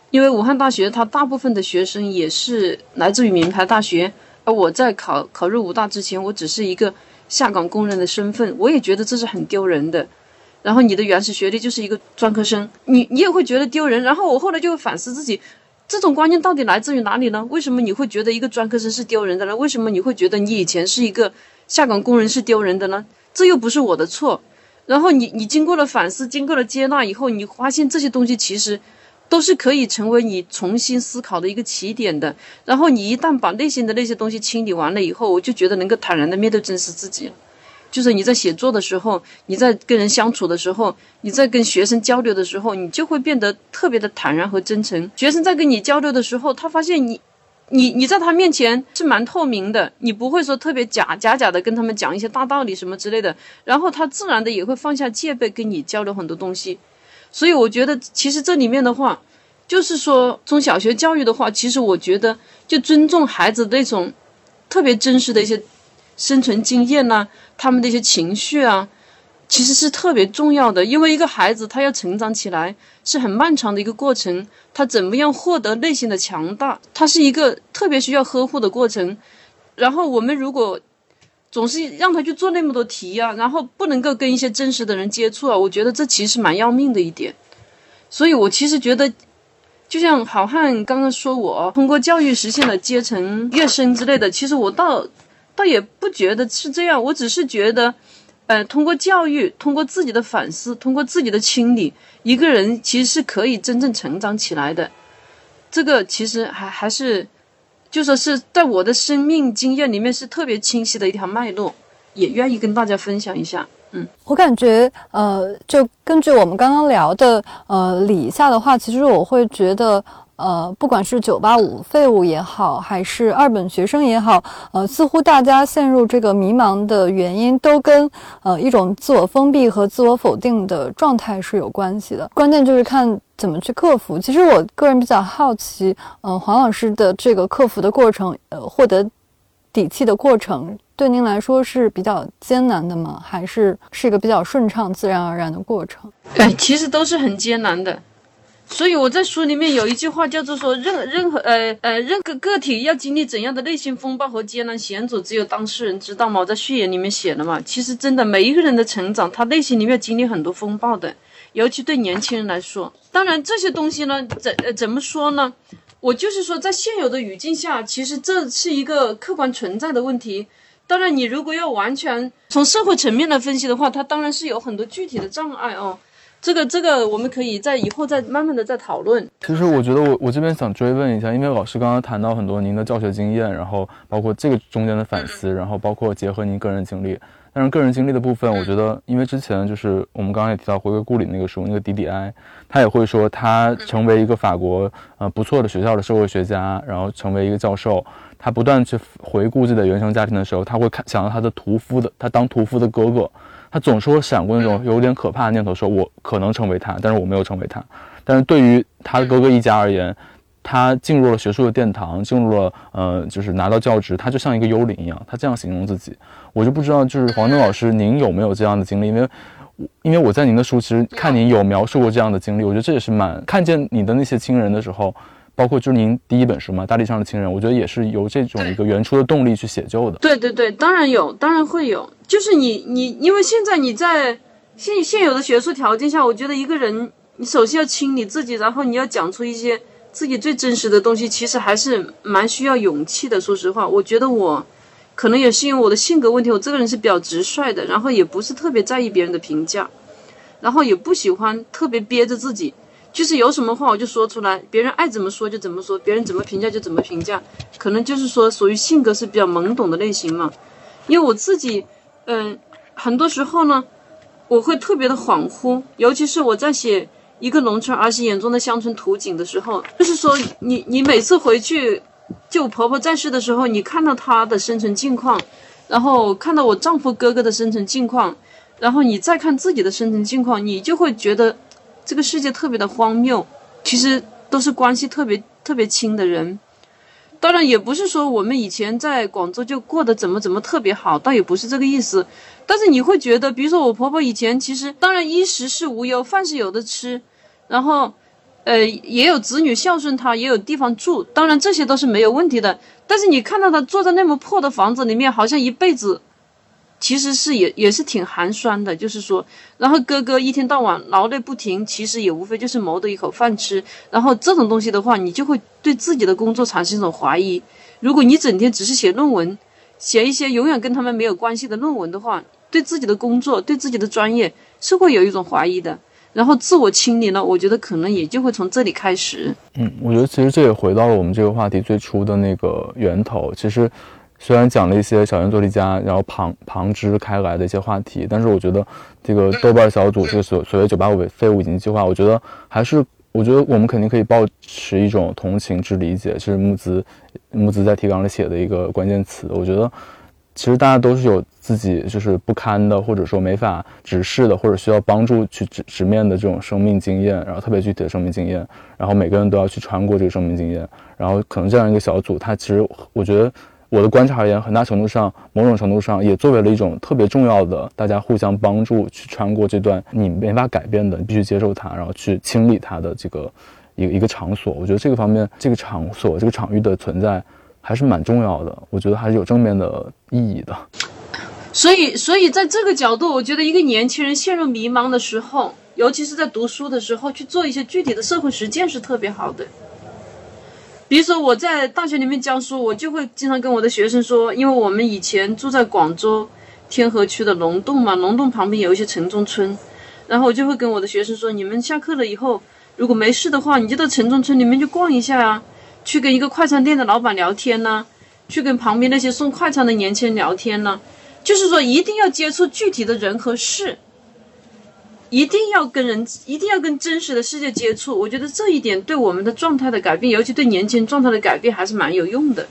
因为武汉大学它大部分的学生也是来自于名牌大学，而我在考考入武大之前，我只是一个下岗工人的身份，我也觉得这是很丢人的。然后你的原始学历就是一个专科生，你你也会觉得丢人。然后我后来就会反思自己。这种观念到底来自于哪里呢？为什么你会觉得一个专科生是丢人的呢？为什么你会觉得你以前是一个下岗工人是丢人的呢？这又不是我的错。然后你你经过了反思，经过了接纳以后，你发现这些东西其实都是可以成为你重新思考的一个起点的。然后你一旦把内心的那些东西清理完了以后，我就觉得能够坦然的面对真实自己。就是你在写作的时候，你在跟人相处的时候，你在跟学生交流的时候，你就会变得特别的坦然和真诚。学生在跟你交流的时候，他发现你，你你在他面前是蛮透明的，你不会说特别假假假的跟他们讲一些大道理什么之类的，然后他自然的也会放下戒备跟你交流很多东西。所以我觉得，其实这里面的话，就是说从小学教育的话，其实我觉得就尊重孩子那种特别真实的一些。生存经验呐，他们的一些情绪啊，其实是特别重要的。因为一个孩子他要成长起来是很漫长的一个过程，他怎么样获得内心的强大，他是一个特别需要呵护的过程。然后我们如果总是让他去做那么多题呀，然后不能够跟一些真实的人接触啊，我觉得这其实蛮要命的一点。所以我其实觉得，就像好汉刚刚说我通过教育实现了阶层跃升之类的，其实我倒。倒也不觉得是这样，我只是觉得，呃，通过教育，通过自己的反思，通过自己的清理，一个人其实是可以真正成长起来的。这个其实还还是，就说是在我的生命经验里面是特别清晰的一条脉络，也愿意跟大家分享一下。嗯，我感觉，呃，就根据我们刚刚聊的，呃，理一下的话，其实我会觉得。呃，不管是九八五废物也好，还是二本学生也好，呃，似乎大家陷入这个迷茫的原因，都跟呃一种自我封闭和自我否定的状态是有关系的。关键就是看怎么去克服。其实我个人比较好奇，嗯，黄老师的这个克服的过程，呃，获得底气的过程，对您来说是比较艰难的吗？还是是一个比较顺畅、自然而然的过程？对，其实都是很艰难的。所以我在书里面有一句话叫做说，任任何呃呃任何个体要经历怎样的内心风暴和艰难险阻，只有当事人知道嘛。我在序言里面写了嘛。其实真的每一个人的成长，他内心里面经历很多风暴的，尤其对年轻人来说。当然这些东西呢，怎呃怎么说呢？我就是说，在现有的语境下，其实这是一个客观存在的问题。当然，你如果要完全从社会层面来分析的话，它当然是有很多具体的障碍哦。这个这个，我们可以在以后再慢慢的再讨论。其实我觉得我我这边想追问一下，因为老师刚刚谈到很多您的教学经验，然后包括这个中间的反思，然后包括结合您个人经历。但是个人经历的部分，我觉得，因为之前就是我们刚刚也提到回归故里那个书，那个迪迪埃他也会说他成为一个法国呃不错的学校的社会学家，然后成为一个教授，他不断去回顾自己的原生家庭的时候，他会看想到他的屠夫的他当屠夫的哥哥。他总是会闪过那种有点可怕的念头，说我可能成为他，但是我没有成为他。但是对于他的哥哥一家而言，他进入了学术的殿堂，进入了呃，就是拿到教职，他就像一个幽灵一样。他这样形容自己，我就不知道，就是黄登老师，您有没有这样的经历？因为，因为我在您的书其实看您有描述过这样的经历，我觉得这也是蛮看见你的那些亲人的时候。包括就是您第一本书嘛，《大地上的亲人》，我觉得也是由这种一个原初的动力去写就的。对对对，当然有，当然会有。就是你你，因为现在你在现现有的学术条件下，我觉得一个人，你首先要清理自己，然后你要讲出一些自己最真实的东西，其实还是蛮需要勇气的。说实话，我觉得我可能也是因为我的性格问题，我这个人是比较直率的，然后也不是特别在意别人的评价，然后也不喜欢特别憋着自己。就是有什么话我就说出来，别人爱怎么说就怎么说，别人怎么评价就怎么评价。可能就是说属于性格是比较懵懂的类型嘛。因为我自己，嗯，很多时候呢，我会特别的恍惚，尤其是我在写一个农村儿媳眼中的乡村图景的时候，就是说你你每次回去，就婆婆在世的时候，你看到她的生存境况，然后看到我丈夫哥哥的生存境况，然后你再看自己的生存境况，你就会觉得。这个世界特别的荒谬，其实都是关系特别特别亲的人。当然，也不是说我们以前在广州就过得怎么怎么特别好，倒也不是这个意思。但是你会觉得，比如说我婆婆以前其实，当然衣食是无忧，饭是有的吃，然后，呃，也有子女孝顺她，也有地方住，当然这些都是没有问题的。但是你看到她坐在那么破的房子里面，好像一辈子。其实是也也是挺寒酸的，就是说，然后哥哥一天到晚劳累不停，其实也无非就是谋得一口饭吃。然后这种东西的话，你就会对自己的工作产生一种怀疑。如果你整天只是写论文，写一些永远跟他们没有关系的论文的话，对自己的工作、对自己的专业是会有一种怀疑的。然后自我清理呢，我觉得可能也就会从这里开始。嗯，我觉得其实这也回到了我们这个话题最初的那个源头，其实。虽然讲了一些小镇做题家，然后旁旁支开来的一些话题，但是我觉得这个豆瓣小组这个所所谓“九八五废物引进计划”，我觉得还是我觉得我们肯定可以保持一种同情之理解，是木子木子在提纲里写的一个关键词。我觉得其实大家都是有自己就是不堪的，或者说没法直视的，或者需要帮助去直直面的这种生命经验，然后特别具体的生命经验，然后每个人都要去穿过这个生命经验，然后可能这样一个小组，它其实我觉得。我的观察而言，很大程度上，某种程度上也作为了一种特别重要的，大家互相帮助去穿过这段你没法改变的，你必须接受它，然后去清理它的这个一个一个场所。我觉得这个方面，这个场所、这个场域的存在还是蛮重要的。我觉得还是有正面的意义的。所以，所以在这个角度，我觉得一个年轻人陷入迷茫的时候，尤其是在读书的时候，去做一些具体的社会实践是特别好的。比如说我在大学里面教书，我就会经常跟我的学生说，因为我们以前住在广州天河区的龙洞嘛，龙洞旁边有一些城中村，然后我就会跟我的学生说，你们下课了以后，如果没事的话，你就到城中村里面去逛一下啊，去跟一个快餐店的老板聊天呐，去跟旁边那些送快餐的年轻人聊天呐，就是说一定要接触具体的人和事。一定要跟人，一定要跟真实的世界接触。我觉得这一点对我们的状态的改变，尤其对年轻人状态的改变，还是蛮有用的。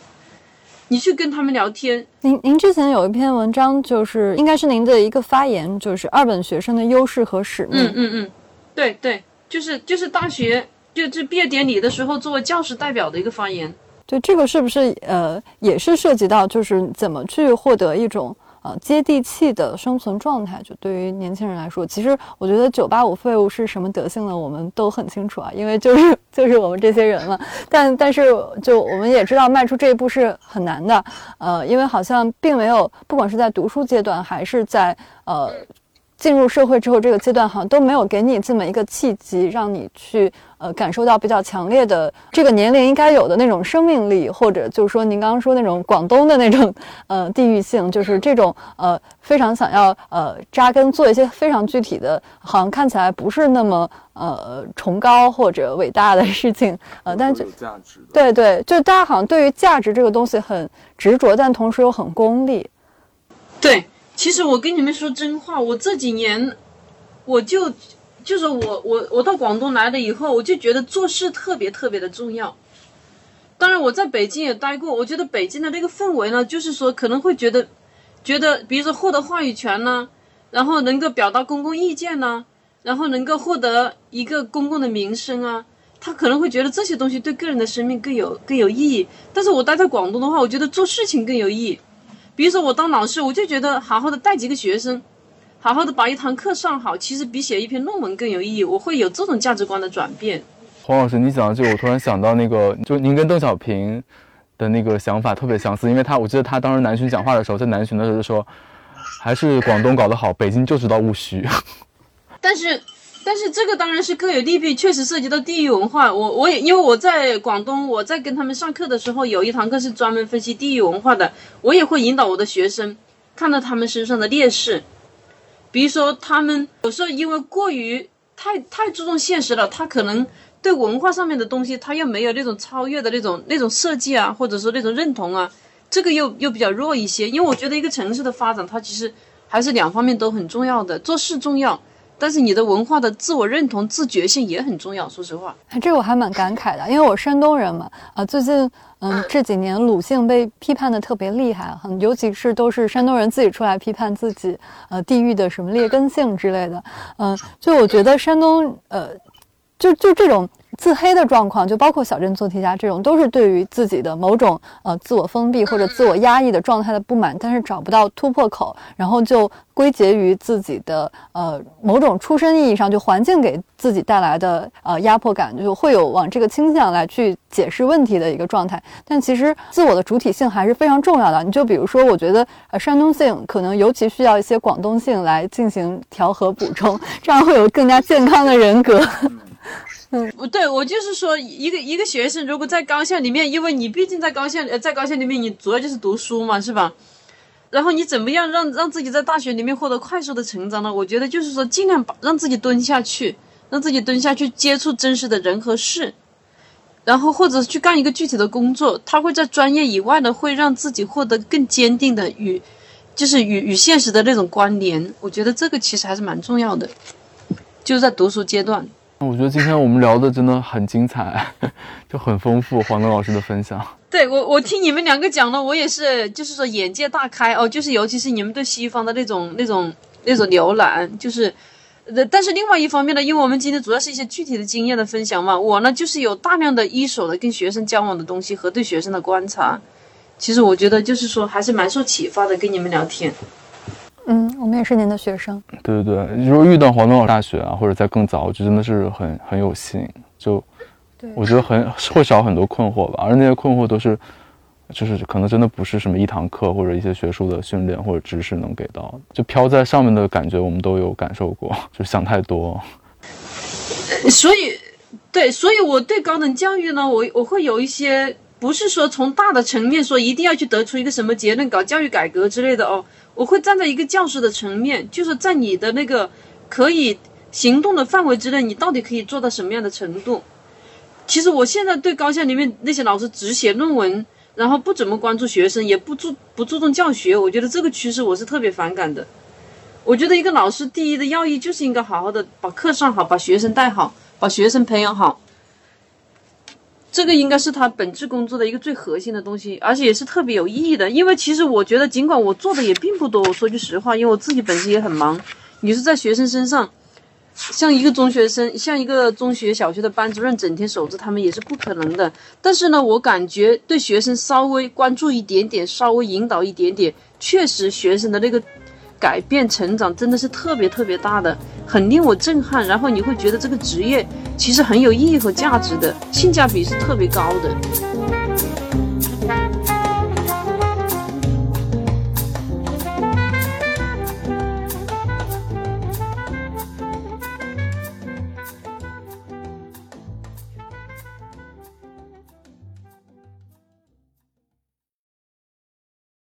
你去跟他们聊天。您您之前有一篇文章，就是应该是您的一个发言，就是二本学生的优势和使命。嗯嗯嗯，对对，就是就是大学就就毕业典礼的时候，作为教师代表的一个发言。对，这个是不是呃也是涉及到就是怎么去获得一种。呃接地气的生存状态。就对于年轻人来说，其实我觉得九八五废物是什么德性呢？我们都很清楚啊，因为就是就是我们这些人嘛。但但是就我们也知道，迈出这一步是很难的。呃，因为好像并没有，不管是在读书阶段，还是在呃。进入社会之后，这个阶段好像都没有给你这么一个契机，让你去呃感受到比较强烈的这个年龄应该有的那种生命力，或者就是说您刚刚说那种广东的那种呃地域性，就是这种呃非常想要呃扎根做一些非常具体的，好像看起来不是那么呃崇高或者伟大的事情，呃，但是价值对对，就大家好像对于价值这个东西很执着，但同时又很功利，对。其实我跟你们说真话，我这几年，我就，就是我我我到广东来了以后，我就觉得做事特别特别的重要。当然我在北京也待过，我觉得北京的那个氛围呢，就是说可能会觉得，觉得比如说获得话语权呢，然后能够表达公共意见呢，然后能够获得一个公共的名声啊，他可能会觉得这些东西对个人的生命更有更有意义。但是我待在广东的话，我觉得做事情更有意义。比如说我当老师，我就觉得好好的带几个学生，好好的把一堂课上好，其实比写一篇论文更有意义。我会有这种价值观的转变。黄老师，你讲的这个，我突然想到那个，就您跟邓小平的那个想法特别相似，因为他我记得他当时南巡讲话的时候，在南巡的时候就说，还是广东搞得好，北京就知道务虚。(laughs) 但是。但是这个当然是各有利弊，确实涉及到地域文化。我我也因为我在广东，我在跟他们上课的时候，有一堂课是专门分析地域文化的。我也会引导我的学生看到他们身上的劣势，比如说他们有时候因为过于太太注重现实了，他可能对文化上面的东西他又没有那种超越的那种那种设计啊，或者说那种认同啊，这个又又比较弱一些。因为我觉得一个城市的发展，它其实还是两方面都很重要的，做事重要。但是你的文化的自我认同、自觉性也很重要。说实话，这个我还蛮感慨的，因为我山东人嘛。啊，最近嗯这几年鲁迅被批判的特别厉害，很尤其是都是山东人自己出来批判自己，呃，地域的什么劣根性之类的。嗯，就我觉得山东呃，就就这种。自黑的状况，就包括小镇做题家这种，都是对于自己的某种呃自我封闭或者自我压抑的状态的不满，但是找不到突破口，然后就归结于自己的呃某种出身意义上，就环境给自己带来的呃压迫感，就会有往这个倾向来去解释问题的一个状态。但其实自我的主体性还是非常重要的。你就比如说，我觉得呃山东性可能尤其需要一些广东性来进行调和补充，这样会有更加健康的人格。(laughs) 嗯，不对，我就是说，一个一个学生如果在高校里面，因为你毕竟在高校，呃，在高校里面，你主要就是读书嘛，是吧？然后你怎么样让让自己在大学里面获得快速的成长呢？我觉得就是说，尽量把让自己蹲下去，让自己蹲下去接触真实的人和事，然后或者去干一个具体的工作，他会在专业以外的会让自己获得更坚定的与，就是与与现实的那种关联。我觉得这个其实还是蛮重要的，就是在读书阶段。我觉得今天我们聊的真的很精彩，(laughs) 就很丰富。黄东老师的分享，对我我听你们两个讲了，我也是，就是说眼界大开哦。就是尤其是你们对西方的那种那种那种浏览，就是，但是另外一方面呢，因为我们今天主要是一些具体的经验的分享嘛，我呢就是有大量的一手的跟学生交往的东西和对学生的观察，其实我觉得就是说还是蛮受启发的，跟你们聊天。嗯，我们也是您的学生。对对对，如果遇到黄东老师大学啊，或者在更早，我觉得真的是很很有幸。就，我觉得很会少很多困惑吧，而那些困惑都是，就是可能真的不是什么一堂课或者一些学术的训练或者知识能给到，就飘在上面的感觉，我们都有感受过，(laughs) 就想太多。所以，对，所以我对高等教育呢，我我会有一些，不是说从大的层面说一定要去得出一个什么结论，搞教育改革之类的哦。我会站在一个教师的层面，就是在你的那个可以行动的范围之内，你到底可以做到什么样的程度？其实我现在对高校里面那些老师只写论文，然后不怎么关注学生，也不注不注重教学，我觉得这个趋势我是特别反感的。我觉得一个老师第一的要义就是应该好好的把课上好，把学生带好，把学生培养好。这个应该是他本质工作的一个最核心的东西，而且也是特别有意义的。因为其实我觉得，尽管我做的也并不多，我说句实话，因为我自己本身也很忙。你是在学生身上，像一个中学生，像一个中学、小学的班主任，整天守着他们也是不可能的。但是呢，我感觉对学生稍微关注一点点，稍微引导一点点，确实学生的那个改变成长真的是特别特别大的，很令我震撼。然后你会觉得这个职业其实很有意义和价值的，性价比是特别高的。